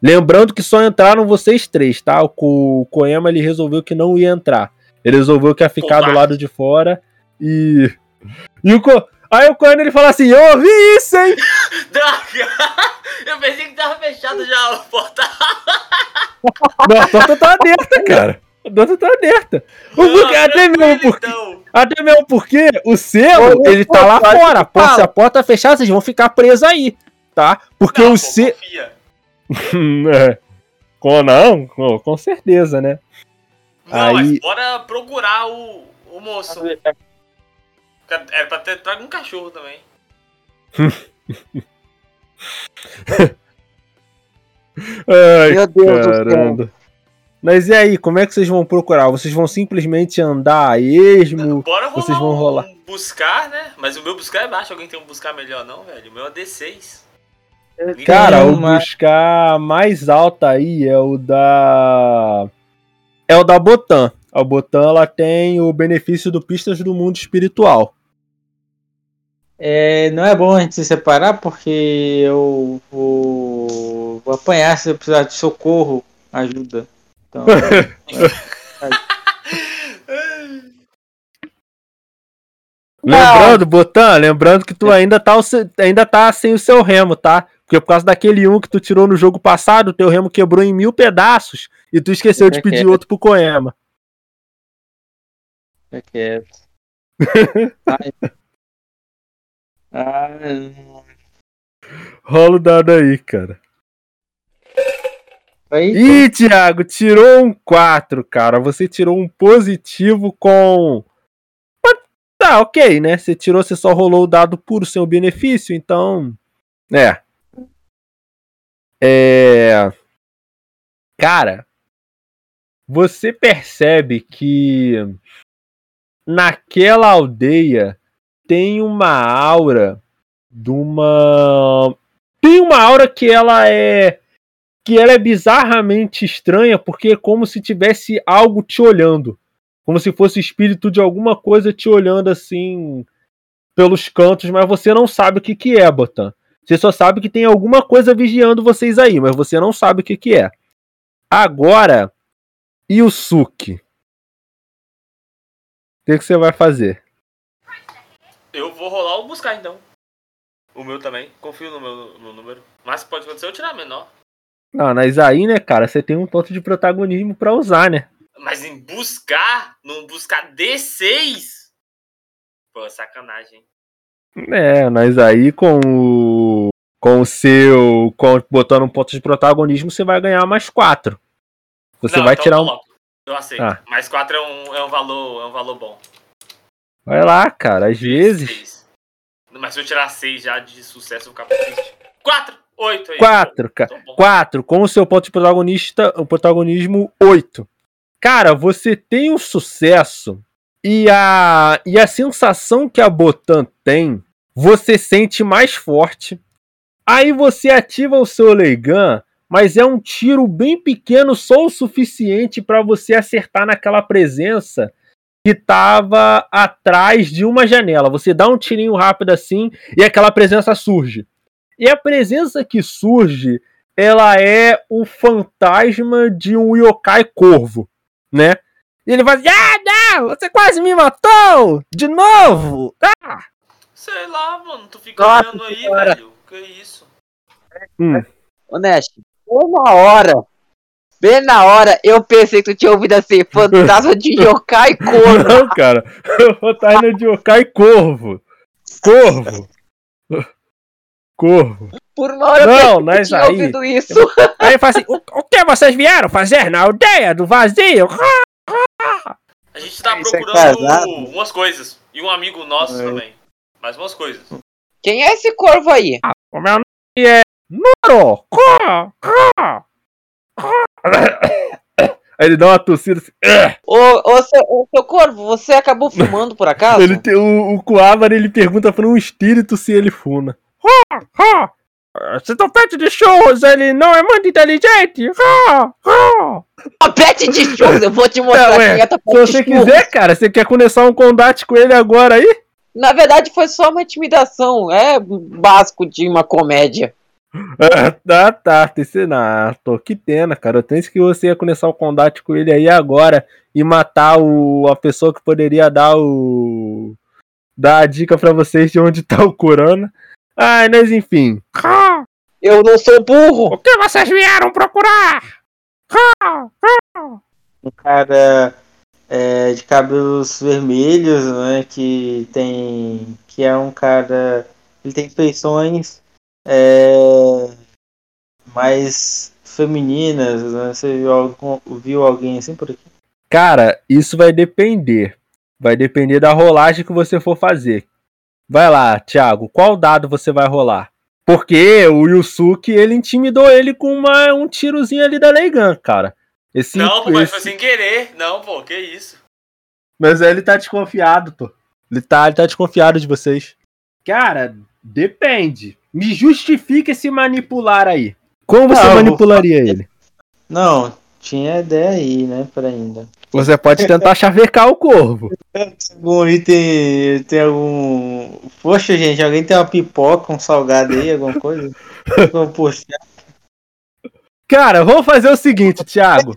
Lembrando que só entraram vocês três, tá? O, Ko- o Koema ele resolveu que não ia entrar. Ele resolveu que ia ficar do lado de fora e. E o Ko... Aí o Koema ele fala assim: Eu ouvi isso, hein? Droga! Eu pensei que tava fechado já o portal. Não, a porta tá aberta, cara. A porta tá aberta. O Não, porque, até, mesmo porque, então. até mesmo porque o selo, Ô, ele tá lá fora. Falar. se a porta fechar, vocês vão ficar presos aí, tá? Porque Não, o pô, selo. é. Com, com certeza, né? Não, Aí- mas bora procurar o, o moço. Era pra ter trago um cachorro também. Ai, Meu Deus do céu. caramba. Mas e aí, como é que vocês vão procurar? Vocês vão simplesmente andar a esmo? Bora rolar vocês vão rolar. um buscar, né? Mas o meu buscar é baixo. Alguém tem um buscar melhor não, velho? O meu é D6. Cara, o uma- buscar mais alto aí é o da. É o da Botan. A Botan ela tem o benefício do Pistas do Mundo Espiritual. É, não é bom a gente se separar porque eu vou, vou apanhar se eu precisar de socorro, ajuda. Então, Lembrando, Botan, lembrando que tu ainda tá, ainda tá sem o seu remo, tá? Porque por causa daquele um que tu tirou no jogo passado, o teu remo quebrou em mil pedaços e tu esqueceu de pedir outro pro Koema. fica quieto. Ai. Ai, Rola o dado aí, cara. aí, Ih, Thiago, tirou um 4, cara. Você tirou um positivo com. Tá, ok, né? Você tirou, você só rolou o dado puro sem o benefício, então. É. É. Cara, você percebe que naquela aldeia tem uma aura de uma. Tem uma aura que ela é que ela é bizarramente estranha, porque é como se tivesse algo te olhando. Como se fosse espírito de alguma coisa te olhando assim pelos cantos, mas você não sabe o que, que é, Botan. Você só sabe que tem alguma coisa vigiando vocês aí, mas você não sabe o que, que é. Agora, e o Suki? O que, que você vai fazer? Eu vou rolar o buscar então. O meu também. Confio no meu no número. Mas pode acontecer eu tirar menor. Não, mas aí, né, cara, você tem um ponto de protagonismo pra usar, né? Mas em buscar, não buscar D6? Pô, sacanagem. É, mas aí com o. Com o seu. Com, botando um ponto de protagonismo, você vai ganhar mais quatro. Você Não, vai então tirar um. Eu aceito. Ah. Mais 4 é um, é um valor, é um valor bom. Vai lá, cara. Às vezes. Seis. Mas se eu tirar 6 já de sucesso, eu vou ficar triste. 4! 8 aí. Quatro, cara. Tô bom. 4, com o seu ponto de protagonista, o protagonismo 8. Cara, você tem o sucesso e a, e a sensação que a Botan tem, você sente mais forte. Aí você ativa o seu Leigan, mas é um tiro bem pequeno, só o suficiente para você acertar naquela presença que estava atrás de uma janela. Você dá um tirinho rápido assim e aquela presença surge. E a presença que surge, ela é o fantasma de um yokai corvo, né? E ele vai dizer, ah, não, você quase me matou! De novo! Ah! Sei lá, mano. Tu fica Nossa olhando aí, senhora. velho. Que isso? Honesto, bem na hora. Bem na hora, eu pensei que tu tinha ouvido assim, fantasma de yokai corvo. Não, cara. Fantasma de yokai corvo. Corvo. Corvo. Por uma hora eu Não, pensei que tu mas tinha aí- ouvido isso. Aí fala assim, o, o que vocês vieram fazer na aldeia do vazio? A gente tá Ah, é procurando casado? umas coisas. E um amigo nosso É. também. Mais umas coisas. Quem é esse corvo aí? O meu nome é Noro. Aí ele dá uma tossida assim. Ô, ô, seu, ô, seu corvo, você acabou fumando por acaso? Ele tem, o, o ele pergunta para um espírito se ele. Ha, ha. Esse topete de churros, ele não é muito inteligente. Uma pet de churros, eu vou te mostrar é, é tua Se pet você quiser, cara, você quer começar um combate com ele agora aí? Na verdade, foi só uma intimidação. É básico de uma comédia. Ah, tá, tá. Tô que pena, cara. Eu penso que você ia começar o combate com ele aí agora e matar o, a pessoa que poderia dar o. dar a dica pra vocês de onde tá o Corona. Ai, mas enfim. Eu não sou burro. O que vocês vieram procurar? Um cara é, de cabelos vermelhos, né? Que tem. que é um cara. Ele tem feições é, mais femininas, né? Você viu, algum- viu alguém assim por aqui? Cara, isso vai depender. Vai depender da rolagem que você for fazer. Vai lá, Thiago, qual dado você vai rolar? Porque o Yusuke, ele intimidou ele com uma, um tirozinho ali da Leigan, cara. Esse, não, pô, mas esse- foi sem querer. Não, pô, que isso. Mas ele tá desconfiado, pô. Ele tá, ele tá desconfiado de vocês. Cara, depende. Me justifica esse manipular aí. Como você Ah, eu vou manipularia ele? Não, tinha ideia aí, né? Pra ainda. Você pode tentar chavecar o corvo. Algum item. Tem algum. Poxa, gente, alguém tem uma pipoca, um salgado aí, alguma coisa? Poxa, Cara, vamos fazer o seguinte, Thiago.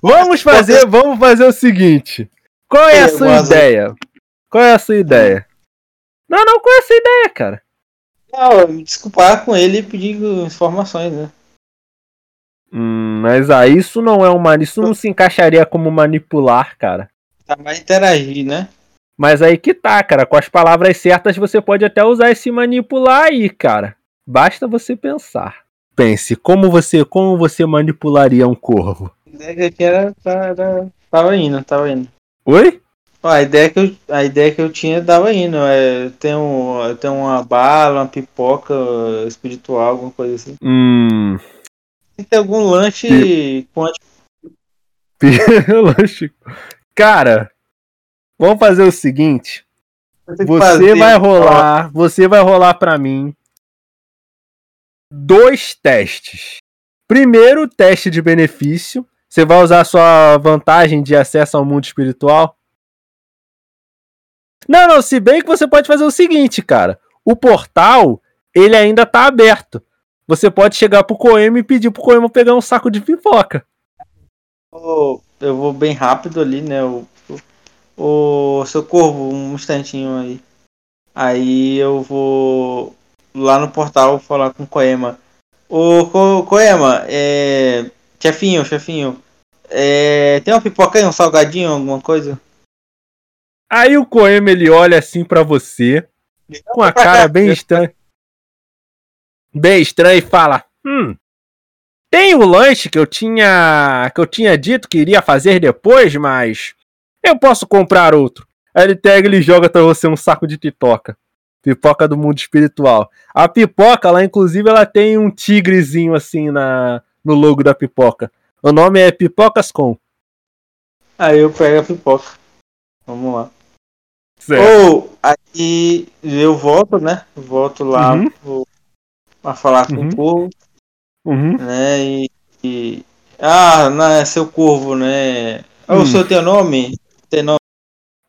Vamos fazer, vamos fazer o seguinte. Qual é a sua ideia? Qual é a sua ideia? Não, não, qual é a sua ideia, cara? Não, me desculpar com ele e pedir informações, né? Hum, mas aí isso não é uma. Isso não se encaixaria como manipular, cara. Tá mais interagir, né? Mas aí que tá, cara. Com as palavras certas você pode até usar esse manipular aí, cara. Basta você pensar. Pense, como você, como você manipularia um corvo? A ideia que eu tinha era, era- tava indo, tava indo. Oi? A ideia que eu, a ideia que eu tinha tava indo. É, tem, um, tem uma bala, uma pipoca espiritual, alguma coisa assim. Hum. Tem algum lanche com anti- Lógico. Cara, vamos fazer o seguinte. Você vai rolar, você vai rolar pra mim dois testes. Primeiro, teste de benefício. Você vai usar a sua vantagem de acesso ao mundo espiritual. Não, não, se bem que você pode fazer o seguinte, cara. O portal, ele ainda tá aberto. Você pode chegar pro Coema e pedir pro Coema pegar um saco de pipoca. Ô, Eu vou bem rápido ali, né? O, o seu corvo, um instantinho aí. Aí eu vou lá no portal falar com o Coema. Ô Co- Coema, é. Chefinho, chefinho. É, tem uma pipoca aí, um salgadinho, alguma coisa? Aí o Coema ele olha assim pra você com a cara bem estranha. Bem estranha e fala: Hum, tem o lanche que eu tinha. que eu tinha dito que iria fazer depois, mas. Eu posso comprar outro. Aí ele pega e joga pra você um saco de pipoca. Pipoca do mundo espiritual. A pipoca, lá, inclusive, ela tem um tigrezinho assim na, no logo da pipoca. O nome é Pipocas Com. Aí eu pego a pipoca. Vamos lá. Certo. Ou aí eu volto, né? Volto lá Uhum. pro- pra falar com Uhum. o povo, Uhum. né? E, e- Ah, não, é seu corvo, né? Ô, Hum. O seu tem nome? Tem nome?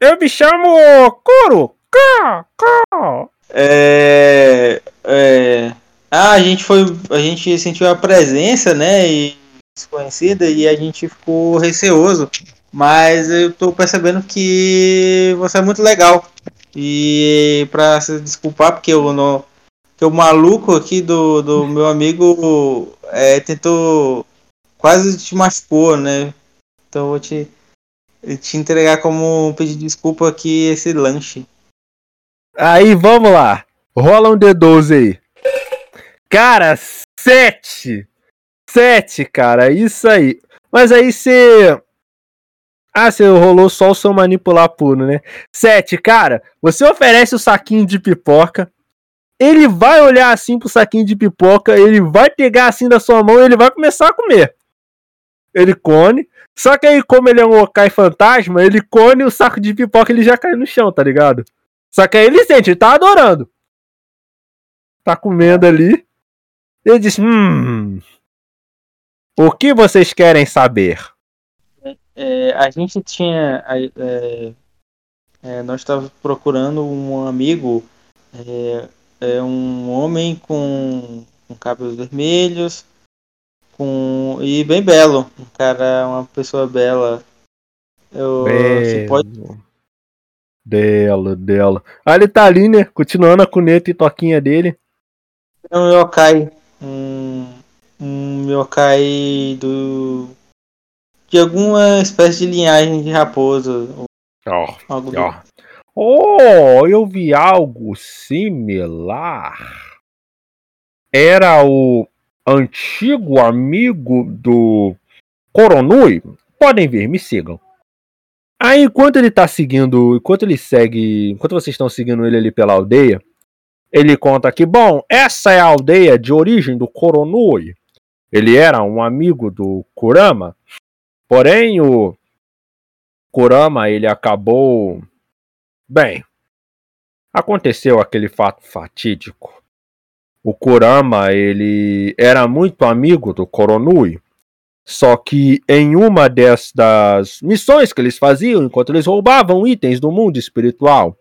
Eu me chamo Kuro. Cá, cá. É, é... Ah, a gente foi. A gente sentiu a presença, né? E desconhecida e a gente ficou receoso. Mas eu tô percebendo que você é muito legal. E pra se desculpar, porque o, no, que o maluco aqui do, do meu amigo é, tentou. Quase te machucou, né? Então eu vou te, te entregar como um pedido de desculpa aqui esse lanche. Aí vamos lá. Rola um D12 aí. Cara, sete. Sete, cara. Isso aí. Mas aí você. Ah, você rolou só o seu manipular puro, né? Sete, cara. Você oferece o saquinho de pipoca. Ele vai olhar assim pro saquinho de pipoca. Ele vai pegar assim da sua mão e ele vai começar a comer. Ele come. Só que aí, como ele é um Okai fantasma, ele come o saco de pipoca ele já cai no chão, tá ligado? Só que aí ele sente, ele tá adorando. Tá comendo ali. Ele diz: Hum. O que vocês querem saber? É, a gente tinha. é, é, nós estávamos procurando um amigo, é, é um homem com, com cabelos vermelhos, com e bem belo, um cara, uma pessoa bela. Eu, você pode Dela, dela. Ah, ele tá ali, né? Continuando a cuneta e toquinha dele. É um yokai. Um, um yokai do. De alguma espécie de linhagem de raposa. Ó, Algo do... ó. Oh, eu vi algo similar. Era o antigo amigo do Coronui. Podem vir, me sigam. Aí, enquanto ele tá seguindo, enquanto ele segue, enquanto vocês estão seguindo ele ali pela aldeia, ele conta que, bom, essa é a aldeia de origem do Coronui. Ele era um amigo do Kurama, porém o Kurama, ele acabou, bem, aconteceu aquele fato fatídico. O Kurama, ele era muito amigo do Koronui. Só que em uma das missões que eles faziam, enquanto eles roubavam itens do mundo espiritual,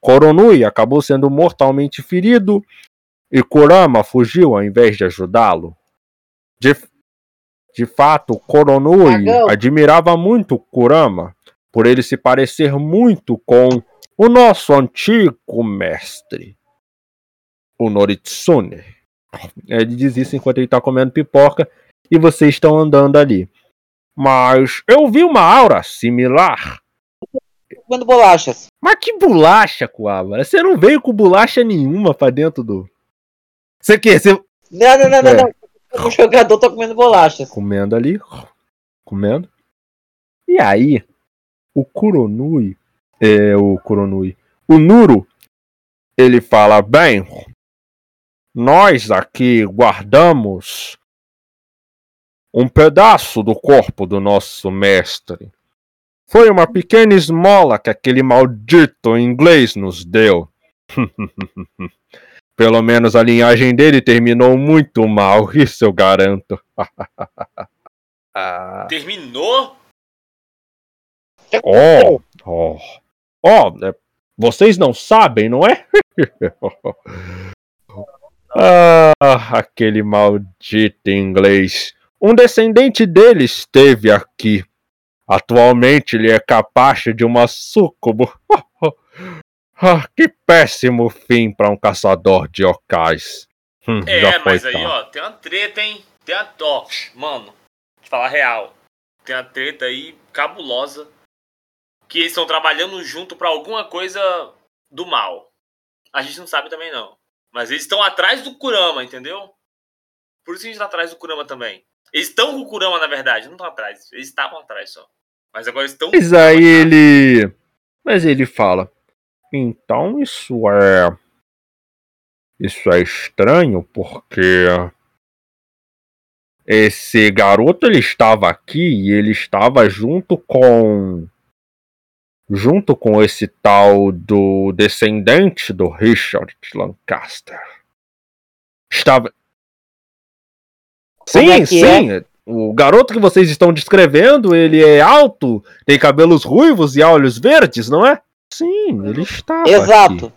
Koronui acabou sendo mortalmente ferido e Kurama fugiu ao invés de ajudá-lo. De fato, Koronui Cagão. admirava muito Kurama por ele se parecer muito com o nosso antigo mestre, o Noritsune. Ele diz isso enquanto ele está comendo pipoca e vocês estão andando ali. Mas eu vi uma aura similar. Comendo bolachas. Mas que bolacha, Coabra? Você não veio com bolacha nenhuma pra dentro do. Você quer? Você Não, não, não, não, É. não. O jogador tá comendo bolachas. comendo ali, comendo. E aí, o Kuronui, é o Kuronui, o Nuro, ele fala: bem, nós aqui guardamos um pedaço do corpo do nosso mestre. Foi uma pequena esmola que aquele maldito inglês nos deu. Pelo menos a linhagem dele terminou muito mal, isso eu garanto. Ah, Terminou? oh, oh, oh, vocês não sabem, não é? ah, aquele maldito inglês. Um descendente dele esteve aqui. Atualmente ele é capaz de uma sucubo. Ah, que péssimo fim para um caçador de ocais. Hum, É, mas aí, tarde. ó, tem uma treta, hein? Tem a. Ó, mano, te falar real. Tem uma treta aí cabulosa. Que eles estão trabalhando junto pra alguma coisa do mal. a gente não sabe também não. Mas eles estão atrás do Kurama, entendeu? Por isso que a gente tá atrás do Kurama também. Eles estão com o Kurama, na verdade, não estão atrás. Eles estavam atrás só. Mas agora estão. Mas aí ele. Mas ele fala. Então isso é. Isso é estranho porque. Esse garoto ele estava aqui e ele estava junto com. Junto com esse tal do descendente do Richard Lancaster. Estava. Como Sim, é que sim. O garoto que vocês estão descrevendo, ele é alto, tem cabelos ruivos e olhos verdes, não é? Sim, ele estava Exato. aqui.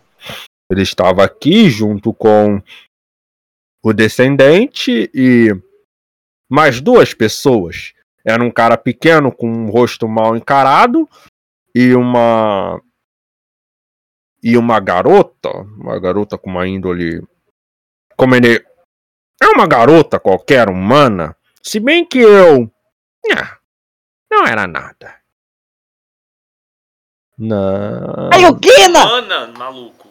Ele estava aqui junto com o descendente e mais duas pessoas. Era um cara pequeno com um rosto mal encarado e uma e uma garota, uma garota com uma índole como ele é uma garota qualquer humana, se bem que eu ah, não era nada. Não. Aí o Kina! Ana, maluco.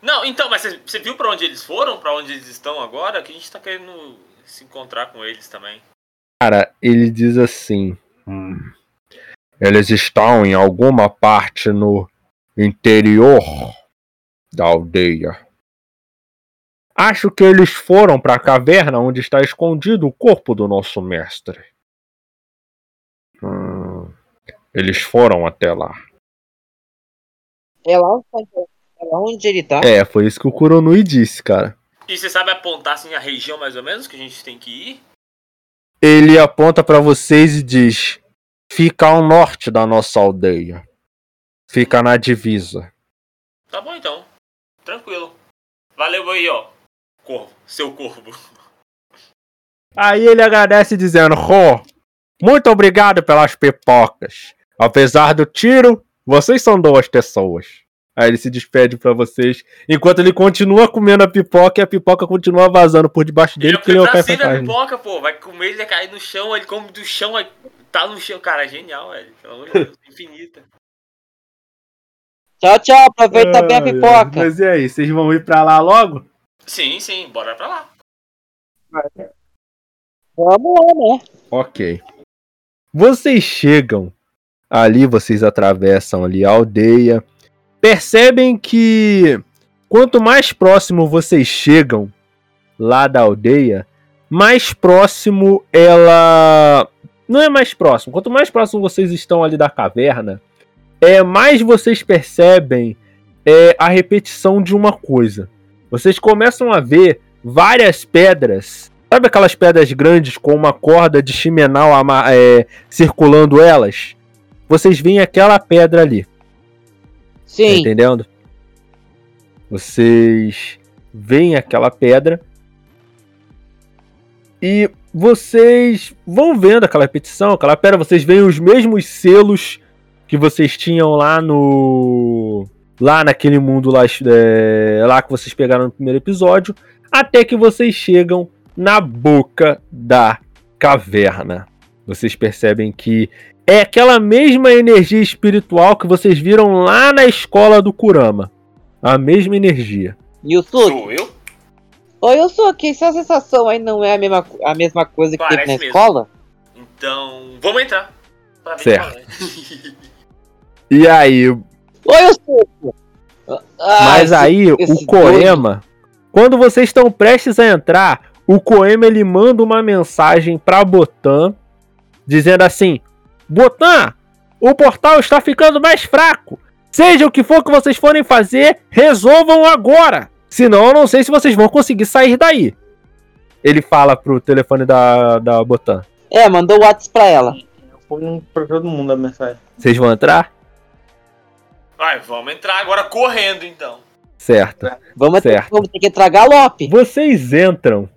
Não, então, mas você- você viu pra onde eles foram? Pra onde eles estão agora? Que a gente tá querendo se encontrar com eles também. Cara, ele diz assim: "Hum, eles estão em alguma parte no interior da aldeia. Acho que eles foram para a caverna onde está escondido o corpo do nosso mestre. Hum, eles foram até lá. É lá, onde- é lá onde ele tá. É, foi isso que o Kuronui disse, cara. E você sabe apontar assim a região mais ou menos que a gente tem que ir? Ele aponta para vocês e diz: fica ao norte da nossa aldeia. Fica na divisa. Tá bom então. Tranquilo. Valeu aí, ó. Corvo. Seu corvo. Aí ele agradece dizendo: Rô, muito obrigado pelas pipocas. Apesar do tiro, vocês são duas pessoas. Aí ele se despede pra vocês, enquanto ele continua comendo a pipoca e a pipoca continua vazando por debaixo dele, Ele não pra carne. pipoca, pô. Vai comer, ele vai cair no chão, ele come do chão, aí tá no chão. Cara, genial, velho. Pelo amor de Deus. Infinita. Tchau, tchau. Aproveita bem a pipoca. Mas e aí, vocês vão ir pra lá logo? Sim, sim. Bora pra lá. Vamos lá, né? Ok. Vocês chegam ali, vocês atravessam ali a aldeia. Percebem que quanto mais próximo vocês chegam lá da aldeia, mais próximo ela. Não é mais próximo. Quanto mais próximo vocês estão ali da caverna, é mais vocês percebem é, a repetição de uma coisa. Vocês começam a ver várias pedras Sabe aquelas pedras grandes com uma corda de chimenal é, circulando elas? Vocês veem aquela pedra ali, tá Sim. entendendo? Vocês veem aquela pedra e vocês vão vendo aquela repetição, aquela pedra, vocês veem os mesmos selos que vocês tinham lá no lá naquele mundo lá, é, lá que vocês pegaram no primeiro episódio, até que vocês chegam na boca da caverna. Vocês percebem que é aquela mesma energia espiritual que vocês viram lá na escola do Kurama. A mesma energia. Yusuke. Sou eu? Ô, Yusuke, essa sensação aí não é a mesma, a mesma coisa que Parece teve na mesmo. escola? Então, vamos entrar. Pra ver Certo. qual é. E aí, Ô, Yusuke. Ah, mas esse- aí o esse Koema, quando vocês estão prestes a entrar, o Koema ele manda uma mensagem pra Botan dizendo assim: Botan, o portal está ficando mais fraco. Seja o que for que vocês forem fazer, resolvam agora. Senão eu não sei se vocês vão conseguir sair daí. Ele fala pro telefone da, da Botan. É, mandou o WhatsApp pra ela. Foi pra todo mundo a mensagem. Vocês vão entrar? Vai, vamos entrar agora correndo então. Certo. Vamos ter, Certo. vamos ter que entrar galope. Vocês entram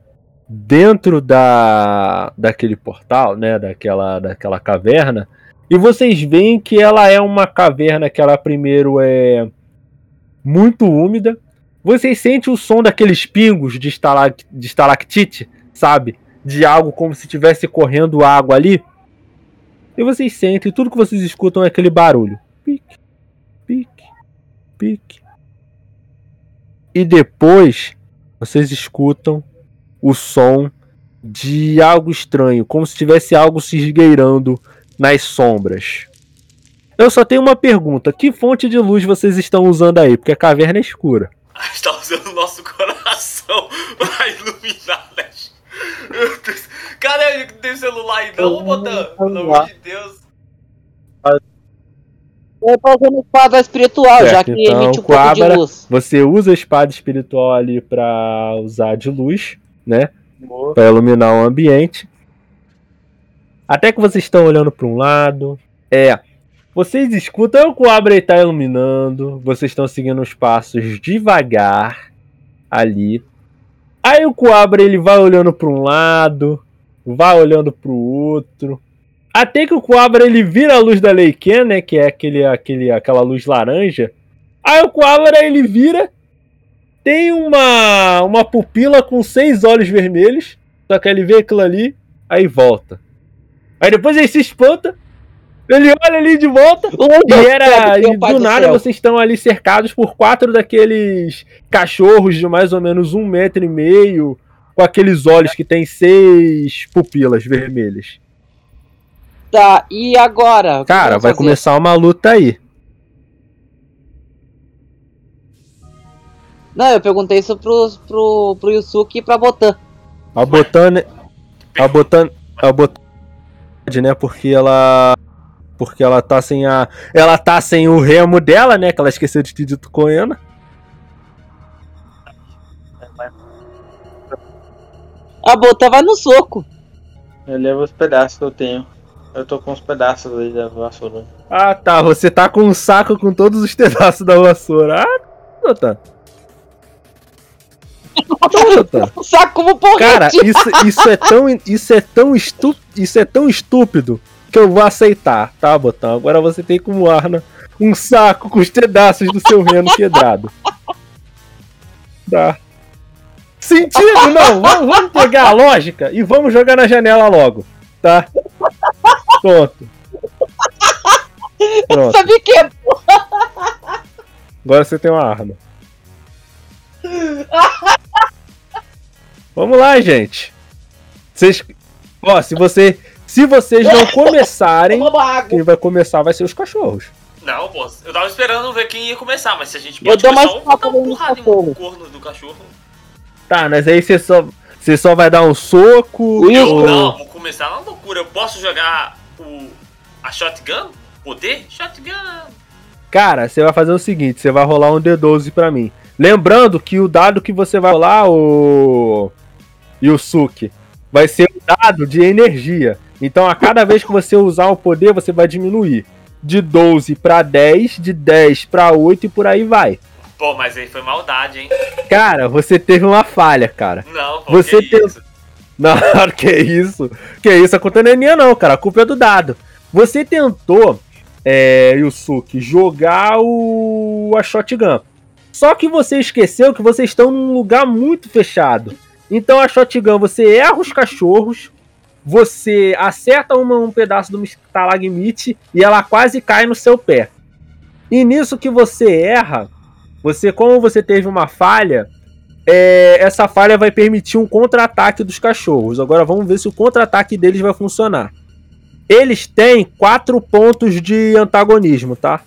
dentro da daquele portal, né, daquela daquela caverna, e vocês veem que ela é uma caverna que ela primeiro é muito úmida. Vocês sentem o som daqueles pingos de, estalac, de estalactite, sabe? De algo como se estivesse correndo água ali. E vocês sentem, tudo que vocês escutam é aquele barulho. Pique, pique, pique. E depois vocês escutam o som de algo estranho, como se tivesse algo se esgueirando nas sombras. Eu só tenho uma pergunta: que fonte de luz vocês estão usando aí? Porque a caverna é escura. A gente tá usando o nosso coração pra iluminar, né? Meu Deus. Cadê que tem celular aí não, Botan? Pelo amor de Deus. Eu tô usando espada espiritual, já Certo, que então, emite um pouco de Coabra, luz. Você usa a espada espiritual ali pra usar de luz, né? Pra iluminar o ambiente. Até que vocês estão olhando para um lado. É. Vocês escutam o Coabra ele tá iluminando. Vocês estão seguindo os passos devagar ali. Aí o Coabra ele vai olhando para um lado, vai olhando para o outro. Até que o Coabra ele vira a luz da Leiken, né? Que é aquele, aquele, aquela luz laranja. Aí o Coabra ele vira. Tem uma, uma pupila com seis olhos vermelhos. Só que ele vê aquilo ali, aí volta. Aí depois ele se espanta. Ele olha ali de volta. E era. E do nada vocês estão ali cercados por quatro daqueles cachorros de mais ou menos um metro e meio. Com aqueles olhos que tem seis pupilas vermelhas. Tá, e agora? Cara, vai fazer? começar uma luta aí. Não, eu perguntei isso pro, pro, pro Yusuke e pra Botan. A Botan. A Botan. A Botan. Né? Porque ela. Porque ela tá sem a. Ela tá sem o remo dela, né? Que ela esqueceu de ter dito com ela. A Botan vai no soco. Eu levo os pedaços que eu tenho. Eu tô com os pedaços aí da vassoura. Ah, tá. Você tá com um saco com todos os pedaços da vassoura. Ah, Botan. O saco como porrete. Cara, isso, isso é tão isso é tão estu, isso é tão estúpido que eu vou aceitar, tá, Botão? Agora você tem como arma um saco com os pedaços do seu reno quebrado. Tá. Sentido, não. Vamos, vamos pegar a lógica e vamos jogar na janela logo, tá? Pronto. Pronto. Sabe que é Agora você tem uma arma. Vamos lá, gente. Vocês, ó, se você, se vocês não começarem, quem vai começar vai ser os cachorros. Não, pô, eu tava esperando ver quem ia começar, mas se a gente Eu pode dou começar, mais um, vou dar uma porrada no corno do cachorro. Tá, mas aí você só, você só vai dar um soco. Eu ou- não, vou começar na loucura. Eu posso jogar o. a shotgun? Poder? Shotgun! Cara, você vai fazer o seguinte, você vai rolar um D12 pra mim. Lembrando que o dado que você vai rolar, o Yusuke, vai ser um dado de energia. Então a cada vez que você usar o poder, você vai diminuir de 12 pra 10, de 10 pra 8 e por aí vai. Pô, mas aí foi maldade, hein? Cara, você teve uma falha, cara. Não, pô, Você que tem- isso? Não, que isso? Que isso? A culpa não é minha, não, cara. A culpa é do dado. Você tentou, é, Yusuke, jogar o a shotgun. Só que você esqueceu que vocês estão num lugar muito fechado. Então a shotgun, você erra os cachorros, você acerta uma- um pedaço do estalagmite e ela quase cai no seu pé. E nisso que você erra, você, como você teve uma falha, é, essa falha vai permitir um contra-ataque dos cachorros. Agora vamos ver se o contra-ataque deles vai funcionar. Eles têm 4 pontos de antagonismo, tá?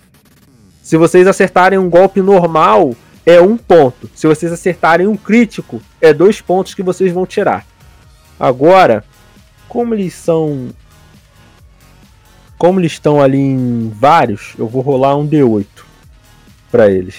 Se vocês acertarem um golpe normal, é um ponto. Se vocês acertarem um crítico, é dois pontos que vocês vão tirar. Agora, como eles são. Como eles estão ali em vários, eu vou rolar um D8 pra eles.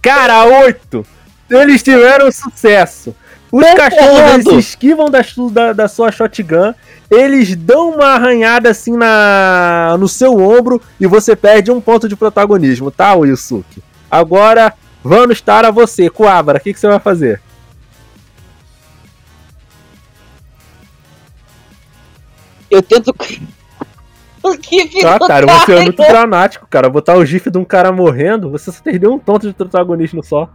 Cara, 8! Eles tiveram sucesso. Os cachorros eles se esquivam da, da, da sua shotgun, eles dão uma arranhada assim na no seu ombro e você perde um ponto de protagonismo, tá, Yusuke? Agora, vamos estar a você, Kuabara, o que, que você vai fazer? Eu tento. O que que Ah, cara, você é muito dramático, cara. Botar o gif de um cara morrendo, você só perdeu um ponto de protagonismo só.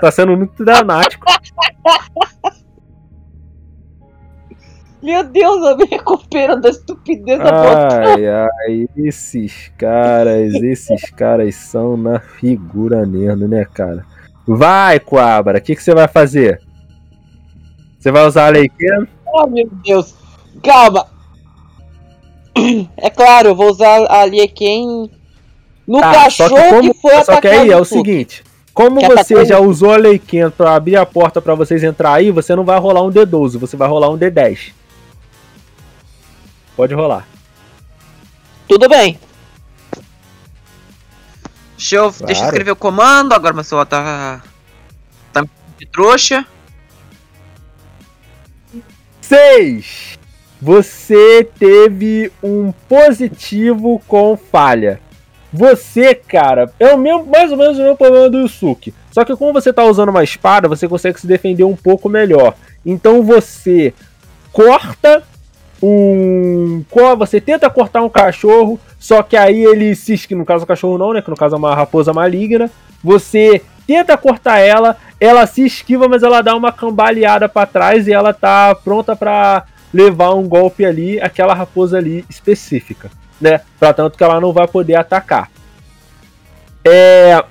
Tá sendo muito dramático. Meu Deus, eu me recupero da estupidez da. Ai, ai, esses caras, esses caras são na figura mesmo, né, cara? Vai, Coabra, o que, que você vai fazer? Você vai usar a Leiken? Oh, meu Deus. Calma. É claro, eu vou usar a Lieken no Tá, só cachorro que, como, que foi só atacado. que aí é o seguinte: como Que você atacou já usou a Leiken pra abrir a porta pra vocês entrar aí, você não vai rolar um D12, você vai rolar um D10. Pode rolar. Tudo bem. Deixa eu, deixa eu Claro. escrever o comando, agora meu celular tá. tá de trouxa. 6. Você teve um positivo com falha. Você, cara, é o mesmo, mais ou menos o mesmo problema do Yusuke. Só que como você tá usando uma espada, você consegue se defender um pouco melhor. Então você corta um. Você tenta cortar um cachorro, só que aí ele se. No caso o cachorro não, né? Que no caso é uma raposa maligna. Você tenta cortar ela, ela se esquiva, mas ela dá uma cambaleada pra trás e ela tá pronta pra levar um golpe ali, aquela raposa ali específica, né? Pra tanto que ela não vai poder atacar. É.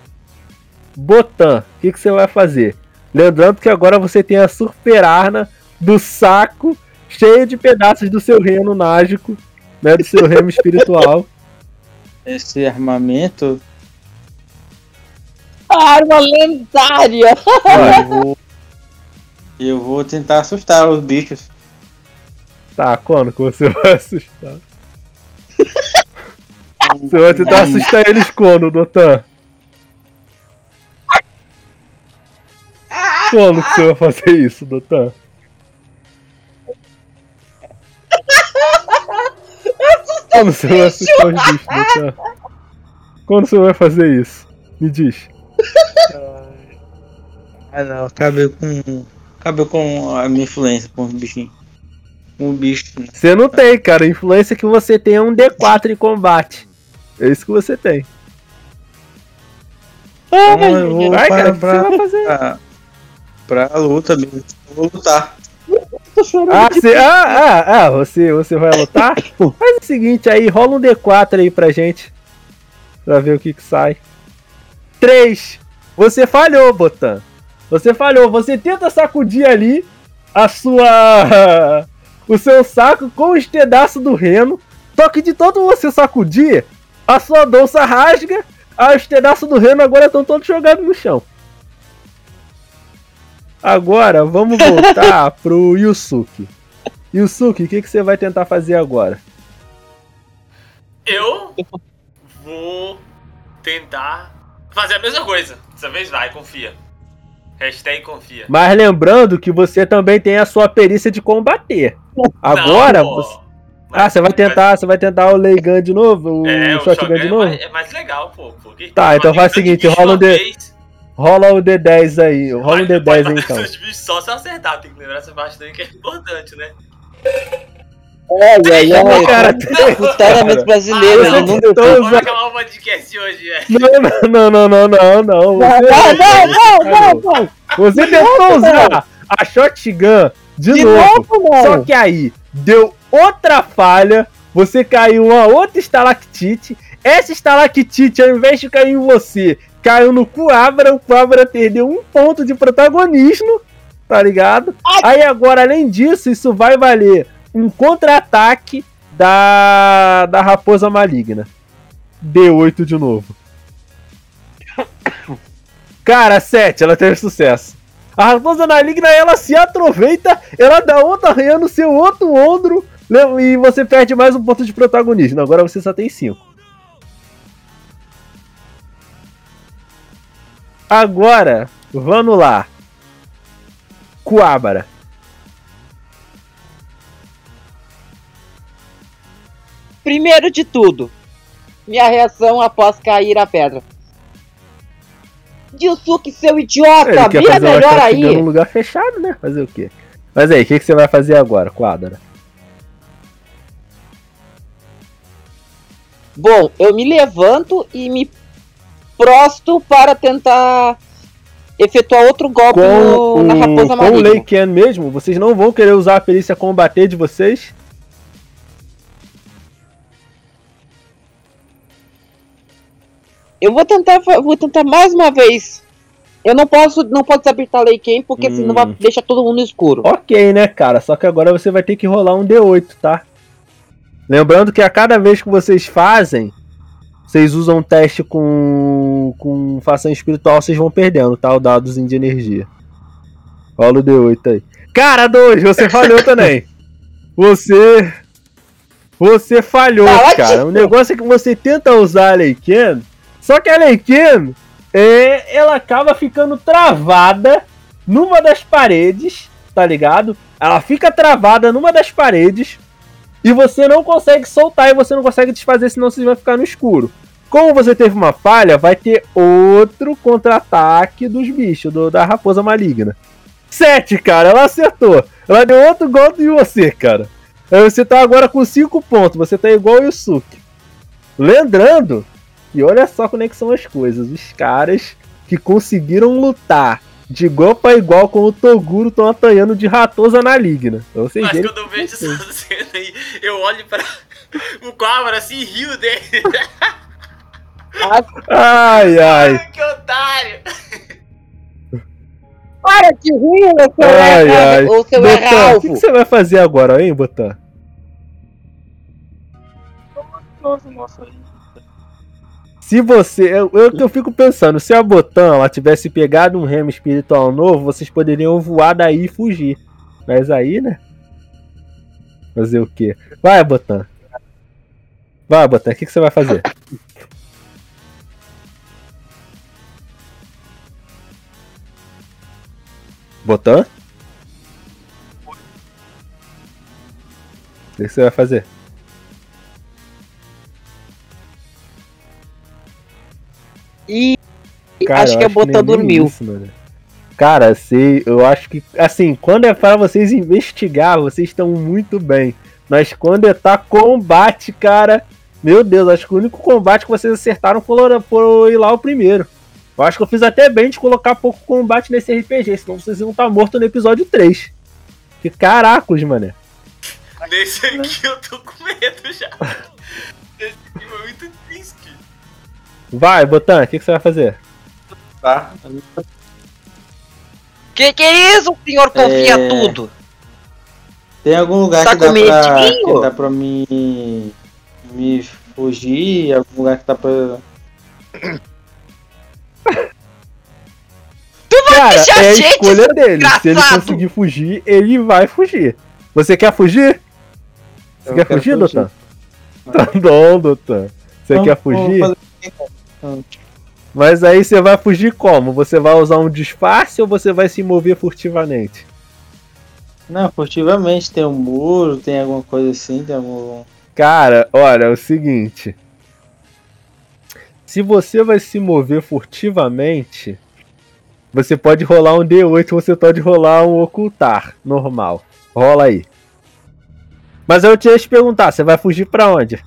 Botan, o que, que você vai fazer? Lembrando que agora você tem a Super Arna do saco cheio de pedaços do seu reino mágico, né? Do seu reino espiritual. Esse armamento. Arma lendária! Eu vou, eu vou tentar assustar os bichos. Tá, quando que você vai assustar? Você vai tentar assustar eles quando, Dotan? Quando que você vai fazer isso, Dotan? Quando você vai assustar os bichos, Dotan? Quando você vai fazer isso? Me diz. Ah não, acabei com. Acabei com a minha influência com os bichinhos. O bicho. né? Você não tem, cara. A influência que você tem é um D4 em combate. É isso que você tem. Então eu vou Vai, cara, para, o que você vai fazer? pra, pra luta mesmo. Eu vou lutar. Ah, você, ah, ah, ah, você, você vai lutar? Faz o seguinte aí, rola um D4 aí pra gente. Pra ver o que que sai. 3. Você falhou, Botan. Você falhou. Você tenta sacudir ali a sua. O seu saco com o estedaço do reno. Só que de tanto você sacudir, a sua bolsa rasga. A estedaço do reno agora estão todos jogados no chão. Agora vamos voltar pro Yusuke. Yusuke, o que, que você vai tentar fazer agora? Eu vou tentar fazer a mesma coisa. Dessa vez vai, confia. Hashtag confia. Mas lembrando que você também tem a sua perícia de combater. Agora, Não, você... ah, você vai tentar, você vai tentar o Leigan de novo, o É, o Shotgun de é novo? mais, é mais legal, pô. Porque Tá, então faz o seguinte, rola um uma D- Rola o D10 aí, rola um pode D10 aí então. só se eu acertar. Tem que lembrar essa parte daí que é importante, né? Olha, olha, Cara, Putariamente brasileiro, Você ele não tentou Vamos usar- acabar o podcast hoje, é. Não, não, não, não, não, não. Você, Não, não, não, não, você tentou usar a shotgun de, De novo. novo. Só que aí deu outra falha, você caiu uma outra estalactite. Essa estalactite, ao invés de cair em você, caiu no Coabra. O Coabra perdeu um ponto de protagonismo, tá ligado? Aí agora, além disso, isso vai valer um contra-ataque da, da Raposa Maligna. D8 de novo. Cara, 7, ela teve sucesso. A Raposa Maligna, ela se aproveita, ela dá outra arranha no seu outro ombro le- e você perde mais um ponto de protagonismo. Agora você só tem 5. Agora, vamos lá. Coabra. Primeiro de tudo, minha reação após cair a pedra. Yusuke, seu idiota, Ele quer mira fazer uma melhor shotgun aí. num lugar fechado, né? Fazer o quê? Mas aí, o que, que você vai fazer agora, Quadra? Bom, eu me levanto e me prosto para tentar efetuar outro golpe no- Com na o, raposa com o maligna. Leiken mesmo, vocês não vão querer usar a perícia combater de vocês? Eu vou tentar, vou tentar mais uma vez. Eu não posso, não posso desabilitar Leiken, porque senão Hum. vai deixar todo mundo no escuro. Ok, né, cara? Só que agora você vai ter que rolar um D8, tá? Lembrando que a cada vez que vocês fazem, vocês usam um teste com, com fação espiritual, vocês vão perdendo, tá? O dadozinho de energia. Rola o D8 aí. Cara, dois, você falhou também. Você. Você falhou, Fala cara. O negócio é que você tenta usar a Leiken, só que a Leiken, é, ela acaba ficando travada numa das paredes, tá ligado? Ela fica travada numa das paredes e você não consegue soltar e você não consegue desfazer, senão você vai ficar no escuro. Como você teve uma falha, vai ter outro contra-ataque dos bichos, do- da raposa maligna. 7, cara, ela acertou. Ela deu outro golpe em você, cara. Você tá agora com 5 pontos, você tá igual o Yusuke. Lembrando que olha só como é que são as coisas. Os caras que conseguiram lutar de igual pra igual com o Toguro estão apanhando de ratosa maligna. Pra vocês Mas quando eu vejo vocês. essa cena aí, eu olho pra o Cobra assim e rio dele. Ai, ai. Ai, que otário! Para de rir, seu Ai, ai. ou seu Botan, erra o que, você vai fazer agora, hein, Botan? Se você. Eu, eu, eu fico pensando, se a Botan ela tivesse pegado um remo espiritual novo, vocês poderiam voar daí e fugir. Mas aí, né? Fazer o quê? Vai, Botan. Vai, Botan, o que, que você vai fazer? Botan? O que, que você vai fazer? E Cara, acho que a nem dormiu. isso, mano. Cara, sei, eu acho que. Assim, quando é para vocês investigar, vocês estão muito bem. Mas quando é tá combate, cara. Meu Deus, acho que o único combate que vocês acertaram foi, foi ir lá o primeiro. Eu acho que eu fiz até bem de colocar pouco combate nesse RPG, senão vocês iam estar mortos no episódio 3. Que caracos, mano. Nesse aqui eu tô com medo já. Esse aqui foi muito triste. Vai, Botan, o que, que você vai fazer? Tá? que que é isso? O senhor confia É. tudo. Tem algum lugar Tá que, dá com pra, que dá pra me, me fugir? Algum lugar que dá pra. Cara, deixar é a a gente, escolha dele. Se ele conseguir fugir, ele vai fugir. Você quer fugir? Você Eu quer fugir, fugir. Doutor? Tá bom, Doutor. Você Então, quer fugir? fazer- Mas aí você vai fugir como? Você vai usar um disfarce ou você vai se mover furtivamente? Não, furtivamente tem um muro, tem alguma coisa assim, tem algum. Cara, olha, é o seguinte. Se você vai se mover furtivamente, você pode rolar um D8, você pode rolar um ocultar, normal. Rola aí. Mas eu tinha te perguntar, você vai fugir pra onde?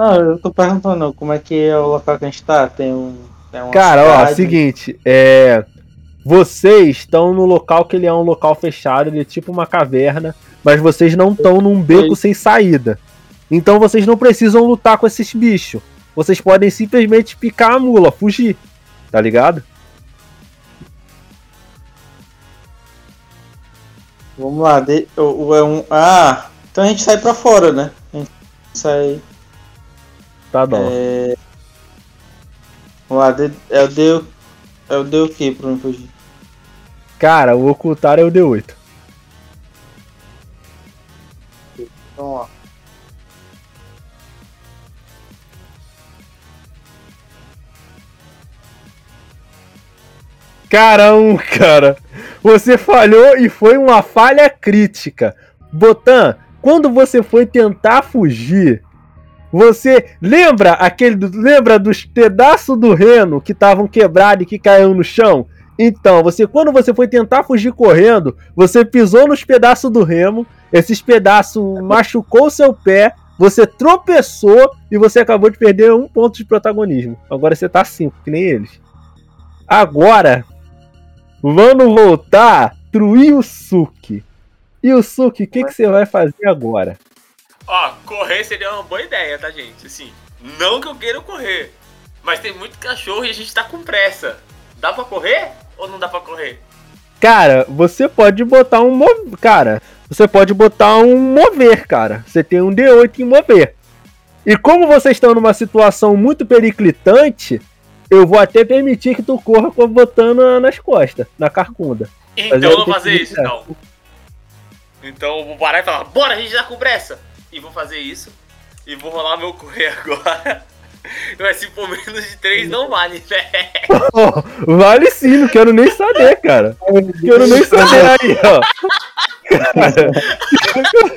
Não, eu tô perguntando como é que é o local que a gente tá. Tem um. Tem Cara, ó, cidade. seguinte, é. Vocês estão no local que ele é um local fechado, ele é tipo uma caverna, mas vocês não estão num beco sem saída. Então vocês não precisam lutar com esses bichos. Vocês podem simplesmente picar a mula, fugir. Tá ligado? Vamos lá, de, o, o- é um. Ah, então a gente sai pra fora, né? A gente sai. Tá bom. É... Vamos lá, de, é o D. É o D o que pra mim fugir? Cara, o ocultar é o D8. Então, ó. Caramba, cara. Você falhou e foi uma falha crítica. Botan, quando você foi tentar fugir, você lembra aquele lembra dos pedaços do reno que estavam quebrados e que caíram no chão? Então, você quando você foi tentar fugir correndo, você pisou nos pedaços do remo, esses pedaços machucou seu pé, você tropeçou e você acabou de perder um ponto de protagonismo. Agora você tá cinco, que nem eles. Agora, vamos voltar pro Yusuke. Yusuke, o que, que você vai fazer agora? Ó, correr seria uma boa ideia, tá, gente? Assim, não que eu queira correr, mas tem muito cachorro e a gente tá com pressa. Dá pra correr ou não dá pra correr? Cara, você pode botar um mov... cara, você pode botar um mover, cara. Você tem um D8 em mover. E como vocês estão numa situação muito periclitante, eu vou até permitir que tu corra botando nas costas, na carcunda. Então eu tenho fazer isso, evitar. então. Então eu vou parar e falar, bora, a gente tá com pressa. E vou fazer isso. E vou rolar meu correr agora. Mas se for menos de 3, não vale, né? Oh, vale sim, não quero nem saber, cara. Não quero nem saber aí, ó.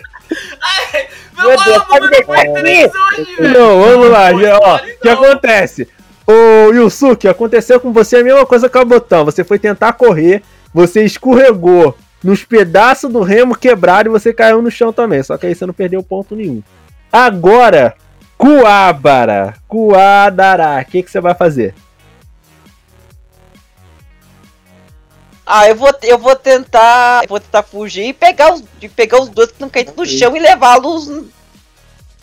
Ai, Meu não deixar foi aqui. 3 hoje, velho. Não, vamos lá, ó. O que acontece? Ô, Yusuke, aconteceu com você a mesma coisa com a botão. Você foi tentar correr, você escorregou nos pedaços do remo quebrado e você caiu no chão também. Só que aí você não perdeu ponto nenhum. Agora, Kuabara, Kuadara, o que, que você vai fazer? Ah, eu vou, eu vou tentar. Eu vou tentar fugir e pegar os, pegar os dois que estão caindo no chão e levá-los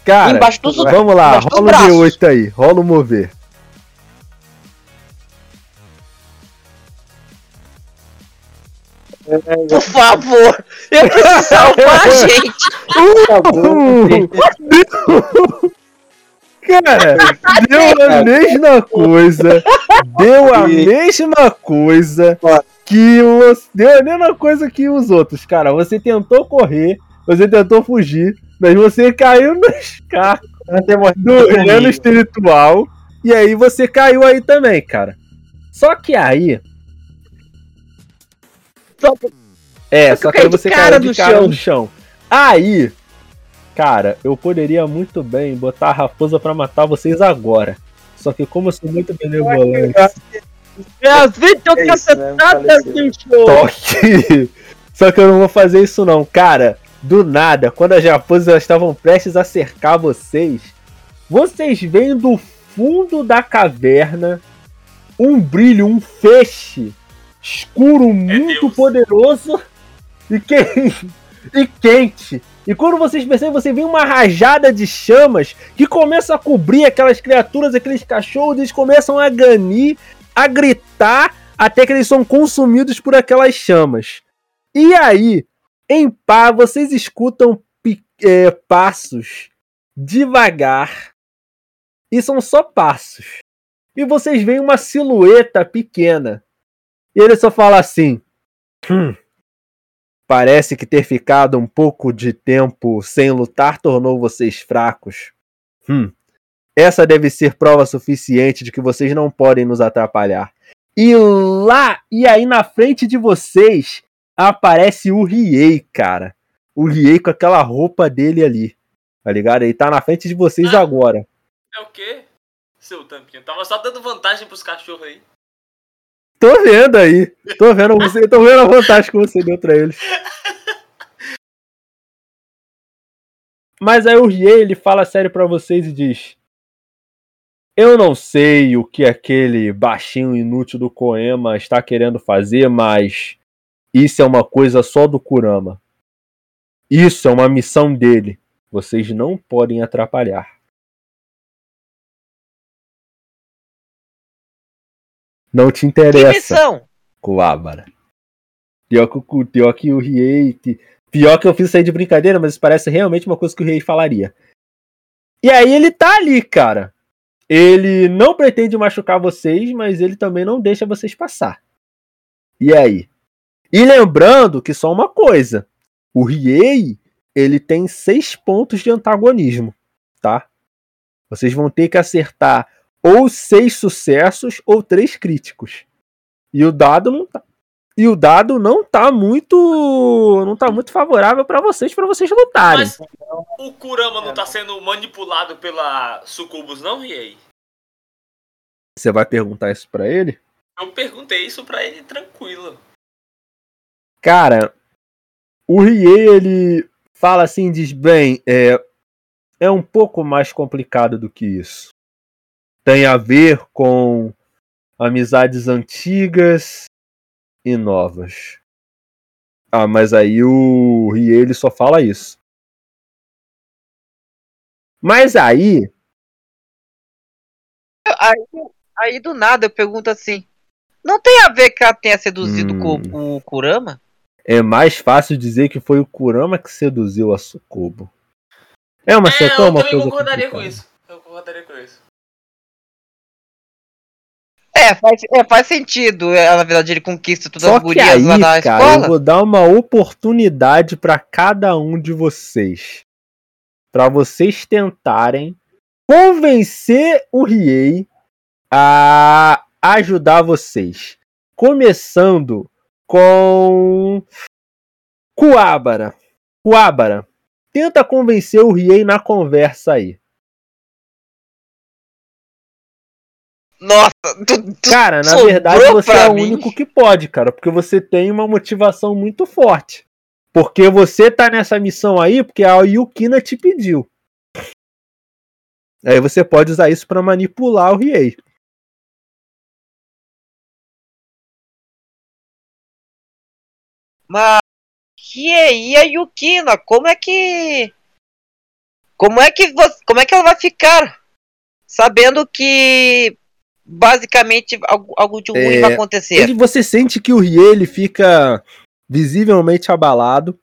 Cara, embaixo dos vamos lá, rola o braços. D8 aí, rola o mover. Por favor! Eu preciso salvar a gente! Uh! Cara, deu a mesma coisa. Deu a mesma coisa que os. Deu a mesma coisa que os outros, cara. Você tentou correr, você tentou fugir, mas você caiu nos carros do reino espiritual. E aí você caiu aí também, cara. Só que aí. Só que- É, Só que só que você cara caiu de no cara chão. no chão. Aí, cara, eu poderia muito bem botar a raposa pra matar vocês agora. Só que como eu sou muito benevolente, vidas É isso, né? cacetadas, Faleceu. bicho! toque. Só que eu não vou fazer isso não, cara. Do nada, quando as raposas estavam prestes a cercar vocês, vocês veem do fundo da caverna um brilho, um feixe escuro muito Deus. poderoso e quente, e quente. E quando vocês percebem, você vê uma rajada de chamas que começa a cobrir aquelas criaturas, aqueles cachorros, eles começam a ganir, a gritar, até que eles são consumidos por aquelas chamas. E aí, em pá, vocês escutam é, passos devagar. E são só passos. E vocês veem uma silhueta pequena. E ele só fala assim: "Hum, Parece que ter ficado um pouco de tempo sem lutar tornou vocês fracos. Hum. Essa deve ser prova suficiente de que vocês não podem nos atrapalhar. E lá, e aí na frente de vocês, aparece o Riei, cara. O Riei com aquela roupa dele ali. Tá ligado? Ele tá na frente de vocês agora. É o quê? Seu tampinho. Tava só dando vantagem pros cachorros aí. Tô vendo aí. Tô vendo você, tô vendo a vantagem que você deu pra eles. Mas aí o Riei, ele fala sério pra vocês e diz: Eu não sei o que aquele baixinho inútil do Koema está querendo fazer, mas isso é uma coisa só do Kurama. Isso é uma missão dele. Vocês não podem atrapalhar. Não te Que interessa. missão! Coabara. Pior que, o- pior que o Riei. que- Pior que eu fiz isso aí de brincadeira, mas isso parece realmente uma coisa que o Riei falaria. E aí ele tá ali, cara. Ele não pretende machucar vocês, mas ele também não deixa vocês passar. E aí? E lembrando que só uma coisa: o Riei ele tem seis pontos de antagonismo, tá? Vocês vão ter que acertar ou seis sucessos ou três críticos. E o dado não tá. E o dado não tá muito. não tá muito favorável pra vocês, para vocês lutarem. Mas o Kurama não tá sendo manipulado pela Sucubus, não, Riei? Você vai perguntar isso pra ele? Eu perguntei isso pra ele tranquilo. Cara, o Riei, ele fala assim, diz, bem, é, é um pouco mais complicado do que isso. Tem a ver com amizades antigas e novas. Ah, mas aí o Rie ele só fala isso. Mas aí, Aí, aí do nada eu pergunto assim: não tem a ver que ela tenha seduzido Hum. o, o Kurama? é mais fácil dizer que foi o Kurama que seduziu a Sukobo. É, mas É, eu uma coisa concordaria com isso. Eu concordaria com isso. É, faz, é, faz sentido. É, na verdade, ele conquista todas Só as gurias aí, lá na cara, eu escola. vou dar uma oportunidade pra cada um de vocês. Pra vocês tentarem convencer o Riei a ajudar vocês. Começando com Kuabara. Kuabara, tenta convencer o Riei na conversa aí. Nossa, tu, tu- Cara, na verdade você é o mim? único que pode, cara, porque você tem uma motivação muito forte. Porque você tá nessa missão aí porque a Yukina te pediu. Aí você pode usar isso pra manipular o Riei. Mas aí a Yukina? Como é que. Como é que você, como é que ela vai ficar? Sabendo que basicamente algo, algo de ruim É, vai acontecer. Ele, você sente que o Riei ele fica visivelmente abalado.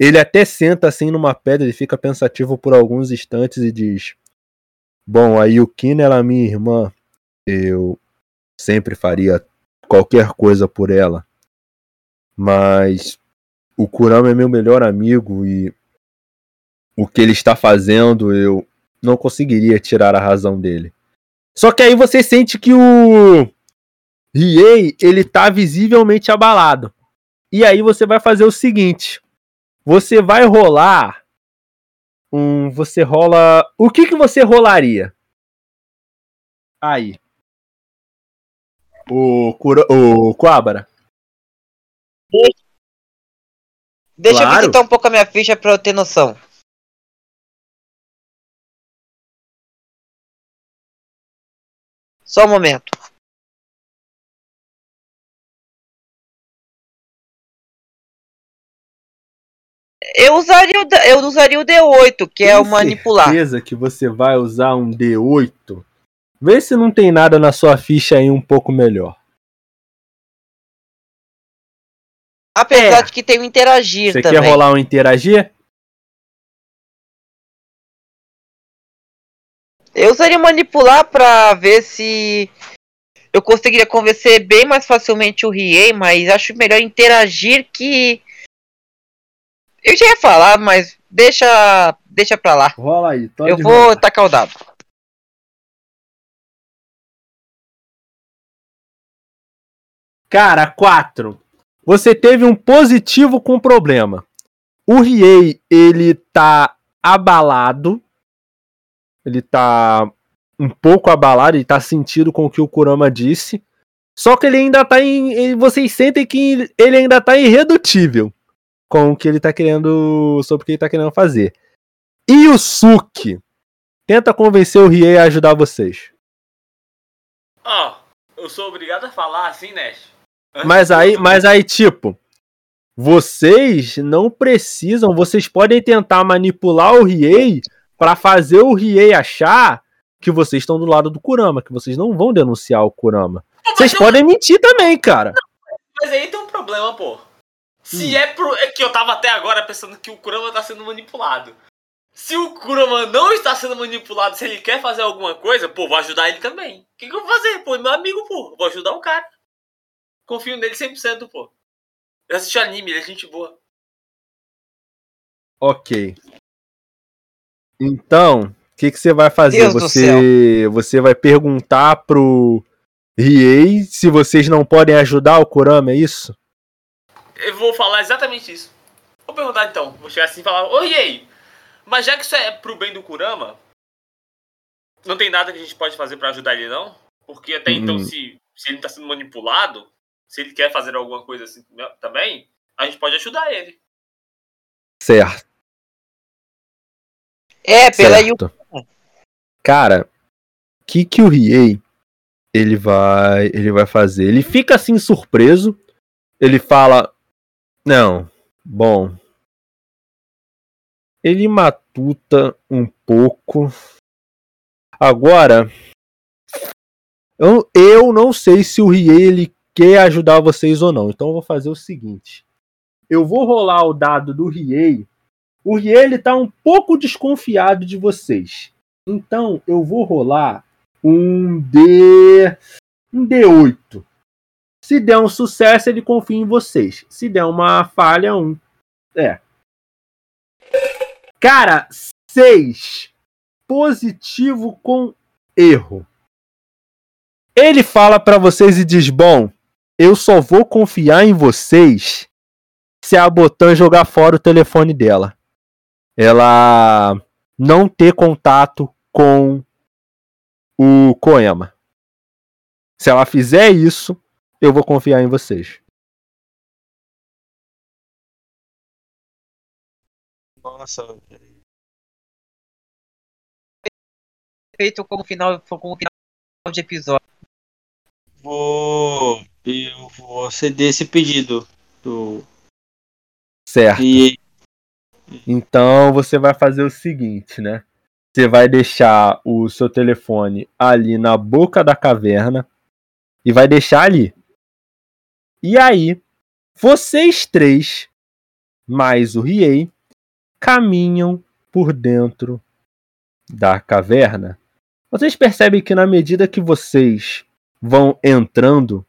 Ele até senta assim numa pedra, ele fica pensativo por alguns instantes e diz: Bom, a Yukina ela é minha irmã. Eu sempre faria qualquer coisa por ela. Mas o Kurama é meu melhor amigo e o que ele está fazendo eu não conseguiria tirar a razão dele. Só que aí você sente que o Riei, ele tá visivelmente abalado. E aí você vai fazer o seguinte, você vai rolar um, você rola, o que que você rolaria? Aí. O Kura, o Kuabara. Deixa claro. eu visitar um pouco a minha ficha pra eu ter noção. Só um momento. Eu usaria o, eu usaria o D8, que é o Tem manipular. certeza que você vai usar um D8? Vê se não tem nada na sua ficha aí um pouco melhor. Apesar É. de que tem o interagir Você também. quer rolar um interagir? Eu usaria manipular pra ver se eu conseguiria convencer bem mais facilmente o Riei, mas acho melhor interagir que. Eu já ia falar, mas deixa, deixa pra lá. Rola aí. eu vou tacar o dado. Cara, 4. Você teve um positivo com problema. O Riei, ele tá abalado. Ele tá um pouco abalado, ele tá sentido com o que o Kurama disse. Só que ele ainda tá em. Vocês sentem que ele ainda tá irredutível com o que ele tá querendo. sobre o que ele tá querendo fazer. E o Suki tenta convencer o Riei a ajudar vocês. Ó, eu sou obrigado a falar assim, Nash. Antes Mas aí, mas aí, tipo, vocês não precisam, vocês podem tentar manipular o Riei pra fazer o Riei achar que vocês estão do lado do Kurama, que vocês não vão denunciar o Kurama. Vocês eu- podem mentir também, cara. Mas aí tem um problema, pô. Se Hum. é pro. É que eu tava até agora pensando que o Kurama tá sendo manipulado. Se o Kurama não está sendo manipulado, se ele quer fazer alguma coisa, pô, vou ajudar ele também. O que, que eu vou fazer? Pô, é meu amigo, pô. Vou ajudar o cara. Confio nele 100%, pô. Eu assisti anime, ele é gente boa. Ok. Então, o que, que você vai fazer? Deus Você, você vai perguntar pro Riei se vocês não podem ajudar o Kurama, é isso? Eu vou falar exatamente isso. Vou perguntar então. Vou chegar assim e falar: Oi, aí. Mas já que isso é pro bem do Kurama, não tem nada que a gente pode fazer pra ajudar ele, não? Porque até então, Hum. se, se ele tá sendo manipulado, se ele quer fazer alguma coisa assim né, também, a gente pode ajudar ele. Certo. É, pela certo. Cara, o que, que o Riei ele vai, ele vai fazer. Ele fica assim surpreso. Ele fala: "Não, bom. Ele matuta um pouco. Agora, eu, eu não sei se o Riei ele quer ajudar vocês ou não. Então eu vou fazer o seguinte. Eu vou rolar o dado do Riei. O Riei ele tá um pouco desconfiado de vocês. Então eu vou rolar um D um D8. Se der um sucesso, ele confia em vocês. Se der uma falha, um. É. Cara, 6. Positivo com erro. Ele fala para vocês e diz: Bom, eu só vou confiar em vocês se a Botan jogar fora o telefone dela. Ela não ter contato com o Koema. Se ela fizer isso, eu vou confiar em vocês. Nossa, Feito como final, como final de episódio. vou. Eu vou ceder esse pedido do. Certo. E Então você vai fazer o seguinte, né? Você vai deixar o seu telefone ali na boca da caverna e vai deixar ali. E aí, vocês três, mais o Riei, caminham por dentro da caverna. Vocês percebem que na medida que vocês vão entrando,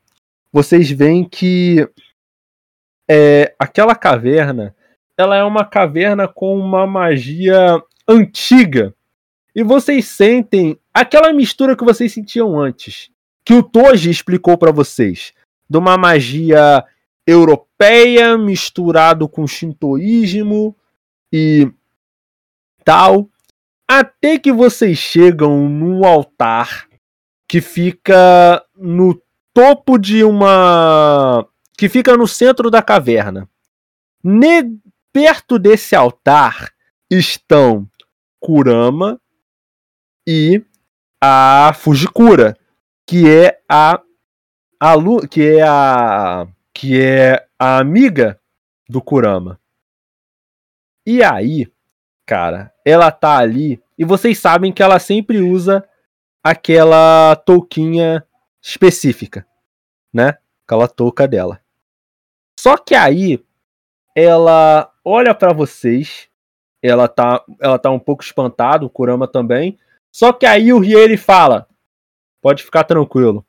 vocês veem que é, aquela caverna ela é uma caverna com uma magia antiga. E vocês sentem aquela mistura que vocês sentiam antes, que o Toji explicou para vocês, de uma magia europeia misturado com shintoísmo e tal, até que vocês chegam num altar que fica no topo de uma que fica no centro da caverna. Perto desse altar estão Kurama e a Fujikura, que é a, a que é a que é a amiga do Kurama. E aí, cara, ela tá ali e vocês sabem que ela sempre usa aquela touquinha específica, né? Aquela touca dela. Só que aí ela olha pra vocês, ela tá, ela tá um pouco espantada, o Kurama também. Só que aí o Rie ele fala: "Pode ficar tranquilo.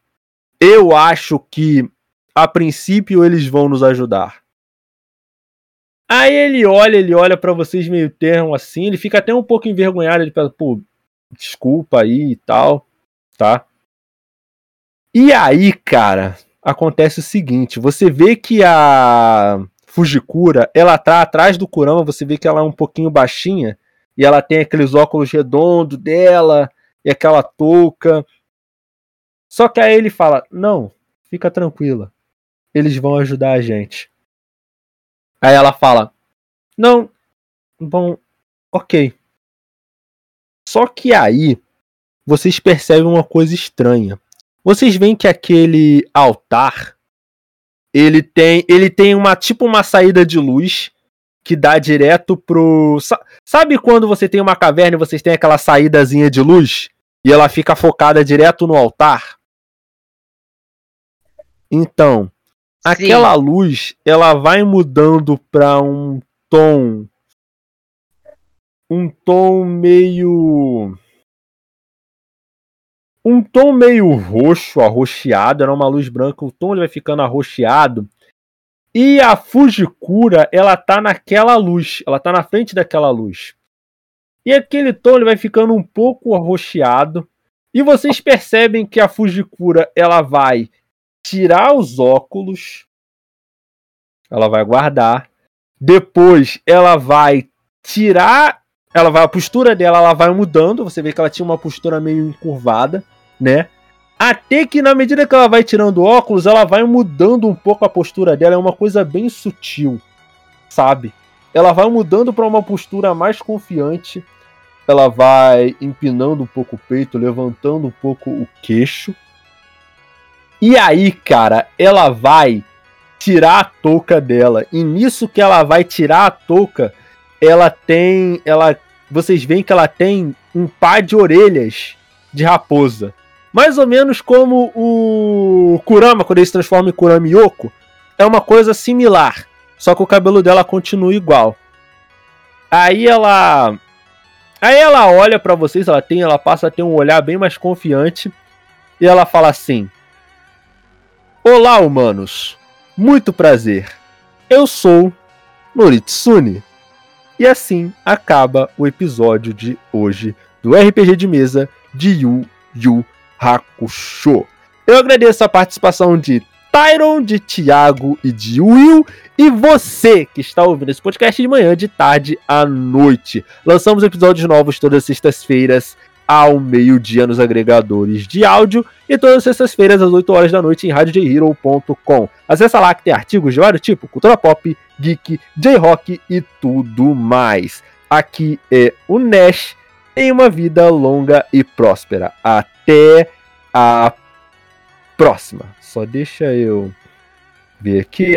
Eu acho que a princípio eles vão nos ajudar." Aí ele olha, ele olha pra vocês meio termo assim, ele fica até um pouco envergonhado, ele fala: "Pô, desculpa aí e tal, tá?" E aí, cara, acontece o seguinte, você vê que a Fujikura, ela tá atrás do Kurama, você vê que ela é um pouquinho baixinha, e ela tem aqueles óculos redondos dela, e aquela touca. Só que aí ele fala: Não, fica tranquila. Eles vão ajudar a gente. Aí ela fala: Não, bom, ok. Só que aí vocês percebem uma coisa estranha. Vocês veem que aquele altar ele tem ele tem uma tipo uma saída de luz que dá direto pro sa- sabe quando você tem uma caverna e vocês têm aquela saídazinha de luz? E ela fica focada direto no altar? Então aquela luz ela vai mudando para um tom um tom meio um tom meio roxo, arroxeado, era uma luz branca, o tom ele vai ficando arroxeado. E a Fujikura, ela tá naquela luz, ela tá na frente daquela luz. E aquele tom ele vai ficando um pouco arroxeado. E vocês percebem que a Fujikura, ela vai tirar os óculos, ela vai guardar. Depois ela vai tirar, ela vai a postura dela, ela vai mudando, você vê que ela tinha uma postura meio encurvada, né? Até que na medida que ela vai tirando óculos, ela vai mudando um pouco a postura dela, é uma coisa bem sutil, sabe? Ela vai mudando para uma postura mais confiante, ela vai empinando um pouco o peito, levantando um pouco o queixo. E aí, cara, ela vai tirar a touca dela. E nisso que ela vai tirar a touca, ela tem. Ela. Vocês veem que ela tem um par de orelhas de raposa. Mais ou menos como o Kurama, quando ele se transforma em Kurama Yoko. É uma coisa similar. Só que o cabelo dela continua igual. Aí ela. Aí ela olha para vocês, ela tem, ela passa a ter um olhar bem mais confiante. E ela fala assim: Olá, humanos. Muito prazer. Eu sou Noritsune. E assim acaba o episódio de hoje do RPG de mesa de Yu Yu Hakusho. Eu agradeço a participação de Tyron, de Thiago e de Will. E você que está ouvindo esse podcast de manhã, de tarde à noite. Lançamos episódios novos todas as sextas-feiras ao meio-dia nos agregadores de áudio e todas as sextas-feiras às 8 horas da noite em radiojhero.com. Acesse lá que tem artigos de vários tipos, cultura pop, geek, J-rock e tudo mais. Aqui é o Nash em uma vida longa e próspera. Até a próxima. Só deixa eu ver aqui.